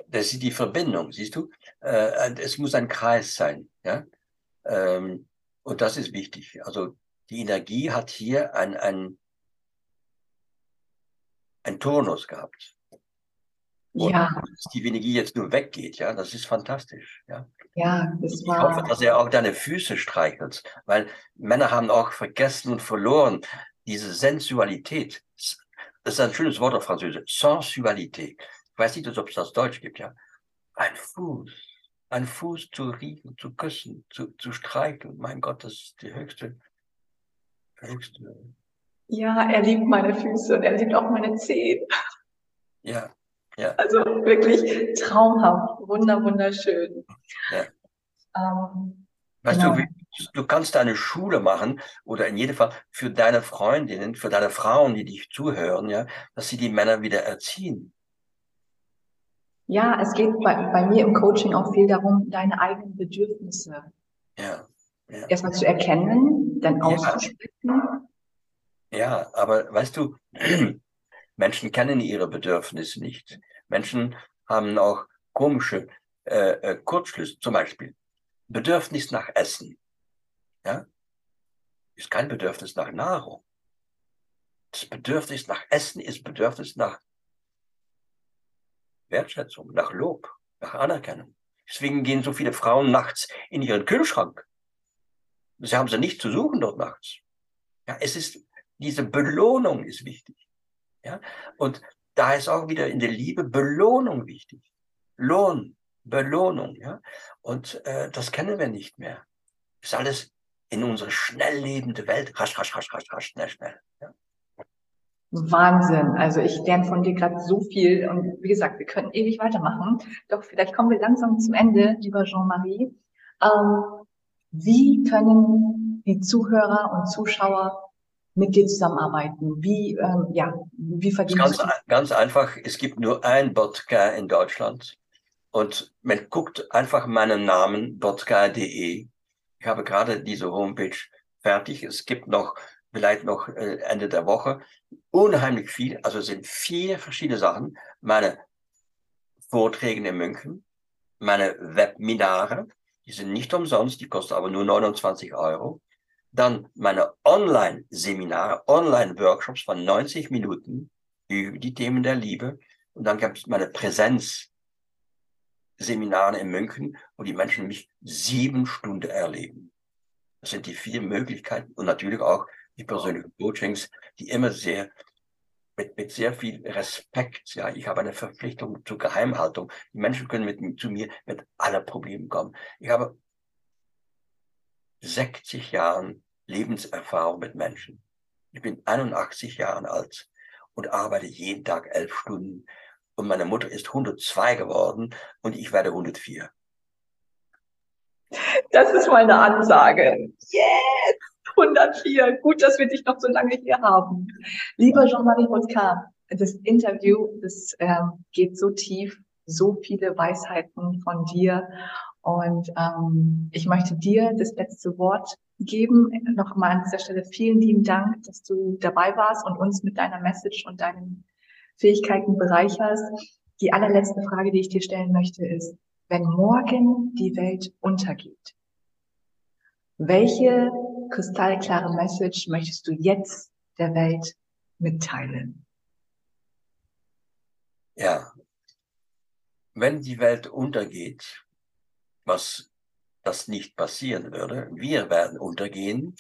Das ist die Verbindung, siehst du? Äh, Es muss ein Kreis sein, ja? Ähm, Und das ist wichtig. Also die Energie hat hier ein, ein, ein Turnus gehabt. Und ja, dass die Energie jetzt nur weggeht, ja, das ist fantastisch, ja. ja, das Ich hoffe, war, dass er auch deine Füße streichelt, weil Männer haben auch vergessen und verloren diese Sensualität. Das ist ein schönes Wort auf Französisch. Sensualität. Ich weiß nicht, ob es das Deutsch gibt, ja. Ein Fuß. Ein Fuß zu riechen, zu küssen, zu, zu streicheln. Mein Gott, das ist die höchste, höchste, ja, er liebt meine Füße und er liebt auch meine Zehen. ja, ja, Also wirklich traumhaft, wunder, wunderschön. Ja. Ähm, Weißt Genau. du, du kannst eine Schule machen oder in jedem Fall für deine Freundinnen, für deine Frauen, die dich zuhören, ja, dass sie die Männer wieder erziehen. Ja, es geht bei, bei mir im Coaching auch viel darum, deine eigenen Bedürfnisse Ja, ja. erstmal zu erkennen, dann auszusprechen. Ja, aber weißt du, *clears throat* Menschen kennen ihre Bedürfnisse nicht. Menschen haben auch komische äh, äh, Kurzschlüsse. Zum Beispiel Bedürfnis nach Essen. Ja? Ist kein Bedürfnis nach Nahrung. Das Bedürfnis nach Essen ist Bedürfnis nach Wertschätzung, nach Lob, nach Anerkennung. Deswegen gehen so viele Frauen nachts in ihren Kühlschrank. Sie haben sie nicht zu suchen dort nachts. Ja, es ist, diese Belohnung ist wichtig. Ja, und da ist auch wieder in der Liebe Belohnung wichtig. Lohn, Belohnung, ja. Und äh, das kennen wir nicht mehr. Ist alles in unserer schnell lebende Welt. Rasch, rasch, rasch, rasch, rasch, schnell, schnell. Wahnsinn. Also ich lerne von dir gerade so viel und wie gesagt, wir können ewig weitermachen. Doch vielleicht kommen wir langsam zum Ende, lieber Jean-Marie. Ähm, wie können die Zuhörer und Zuschauer mit dir zusammenarbeiten? Wie, ähm, ja, wie verdienen ganz, ganz einfach, es gibt nur ein Bodka in Deutschland und man guckt einfach meinen Namen, bodka.de. Ich habe gerade diese Homepage fertig. Es gibt noch vielleicht noch äh, Ende der Woche. Unheimlich viel, also sind vier verschiedene Sachen. Meine Vorträge in München, meine Webinare, die sind nicht umsonst, die kosten aber nur 29 Euro. Dann meine Online-Seminare, Online-Workshops von 90 Minuten über die Themen der Liebe. Und dann gibt es meine Präsenzseminare in München, wo die Menschen mich sieben Stunden erleben. Das sind die vier Möglichkeiten und natürlich auch die persönlichen Coachings, die immer sehr mit, mit sehr viel Respekt, ja, ich habe eine Verpflichtung zur Geheimhaltung. Die Menschen können mit, zu mir mit aller Problemen kommen. Ich habe 60 Jahren Lebenserfahrung mit Menschen. Ich bin 81 Jahre alt und arbeite jeden Tag elf Stunden. Und meine Mutter ist 102 geworden und ich werde 104. Das ist meine Ansage. Yes! 104. Gut, dass wir dich noch so lange hier haben. Lieber Jean-Marie Rotka, das Interview, das ähm, geht so tief, so viele Weisheiten von dir. Und ähm, ich möchte dir das letzte Wort geben. Nochmal an dieser Stelle vielen lieben Dank, dass du dabei warst und uns mit deiner Message und deinen Fähigkeiten bereicherst. Die allerletzte Frage, die ich dir stellen möchte, ist, wenn morgen die Welt untergeht, welche kristallklare Message möchtest du jetzt der Welt mitteilen? Ja, wenn die Welt untergeht, was das nicht passieren würde, wir werden untergehen,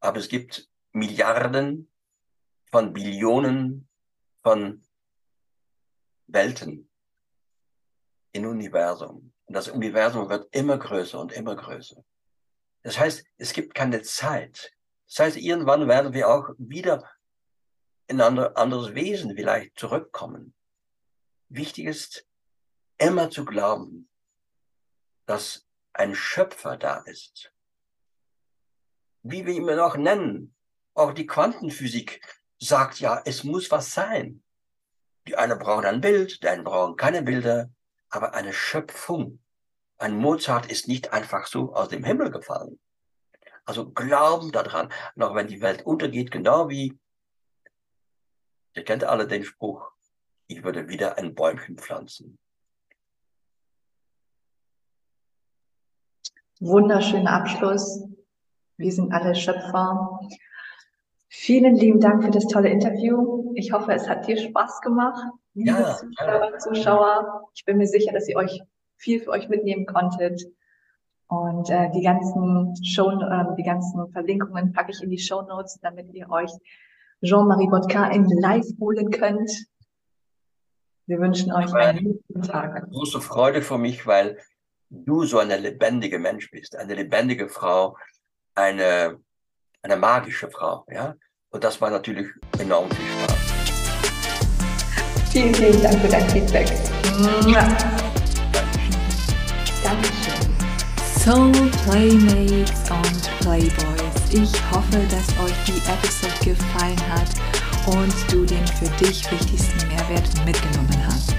aber es gibt Milliarden von Billionen von Welten im Universum. Und das Universum wird immer größer und immer größer. Das heißt, es gibt keine Zeit. Das heißt, irgendwann werden wir auch wieder in ein anderes Wesen vielleicht zurückkommen. Wichtig ist, immer zu glauben, dass ein Schöpfer da ist. Wie wir ihn noch nennen, auch die Quantenphysik sagt ja, es muss was sein. Die eine brauchen ein Bild, die einen brauchen keine Bilder, aber eine Schöpfung ein Mozart ist nicht einfach so aus dem Himmel gefallen. Also glauben daran, noch wenn die Welt untergeht, genau wie, ihr kennt alle den Spruch, ich würde wieder ein Bäumchen pflanzen. Wunderschöner Abschluss. Wir sind alle Schöpfer. Vielen lieben Dank für das tolle Interview. Ich hoffe, es hat dir Spaß gemacht, liebe ja, Zuschauer, Zuschauer. Ich bin mir sicher, dass ihr euch viel für euch mitnehmen konntet. Und äh, die ganzen Show, äh, die ganzen Verlinkungen packe ich in die Show Notes, damit ihr euch Jean-Marie Bodka in Live holen könnt. Wir wünschen euch einen guten Tag. Große Freude für mich, weil du so eine lebendige Mensch bist, eine lebendige Frau, eine, eine magische Frau, ja. Und das war natürlich enorm viel Spaß. Vielen, vielen Dank für dein Feedback. Soul Playmates und Playboys. Ich hoffe, dass euch die Episode gefallen hat und du den für dich wichtigsten Mehrwert mitgenommen hast.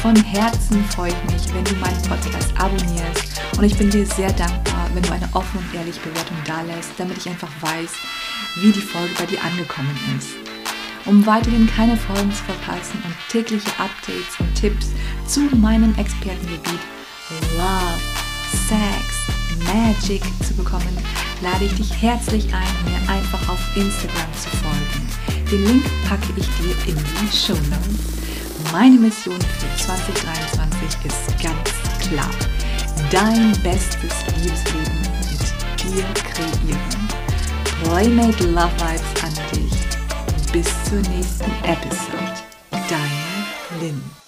Von Herzen freue ich mich, wenn du meinen Podcast abonnierst und ich bin dir sehr dankbar, wenn du eine offene und ehrliche Bewertung da lässt, damit ich einfach weiß, wie die Folge bei dir angekommen ist. um weiterhin keine Folgen zu verpassen und tägliche Updates und Tipps zu meinem Expertengebiet Love, Sex, Magic zu bekommen, lade ich dich herzlich ein, mir einfach auf Instagram zu folgen. Den Link packe ich dir in die Show Notes. Meine Mission für 2023 ist ganz klar. Dein bestes Liebesleben mit dir kreieren. Playmate Love Vibes an dich. Bis zur nächsten Episode. Deine Lynn.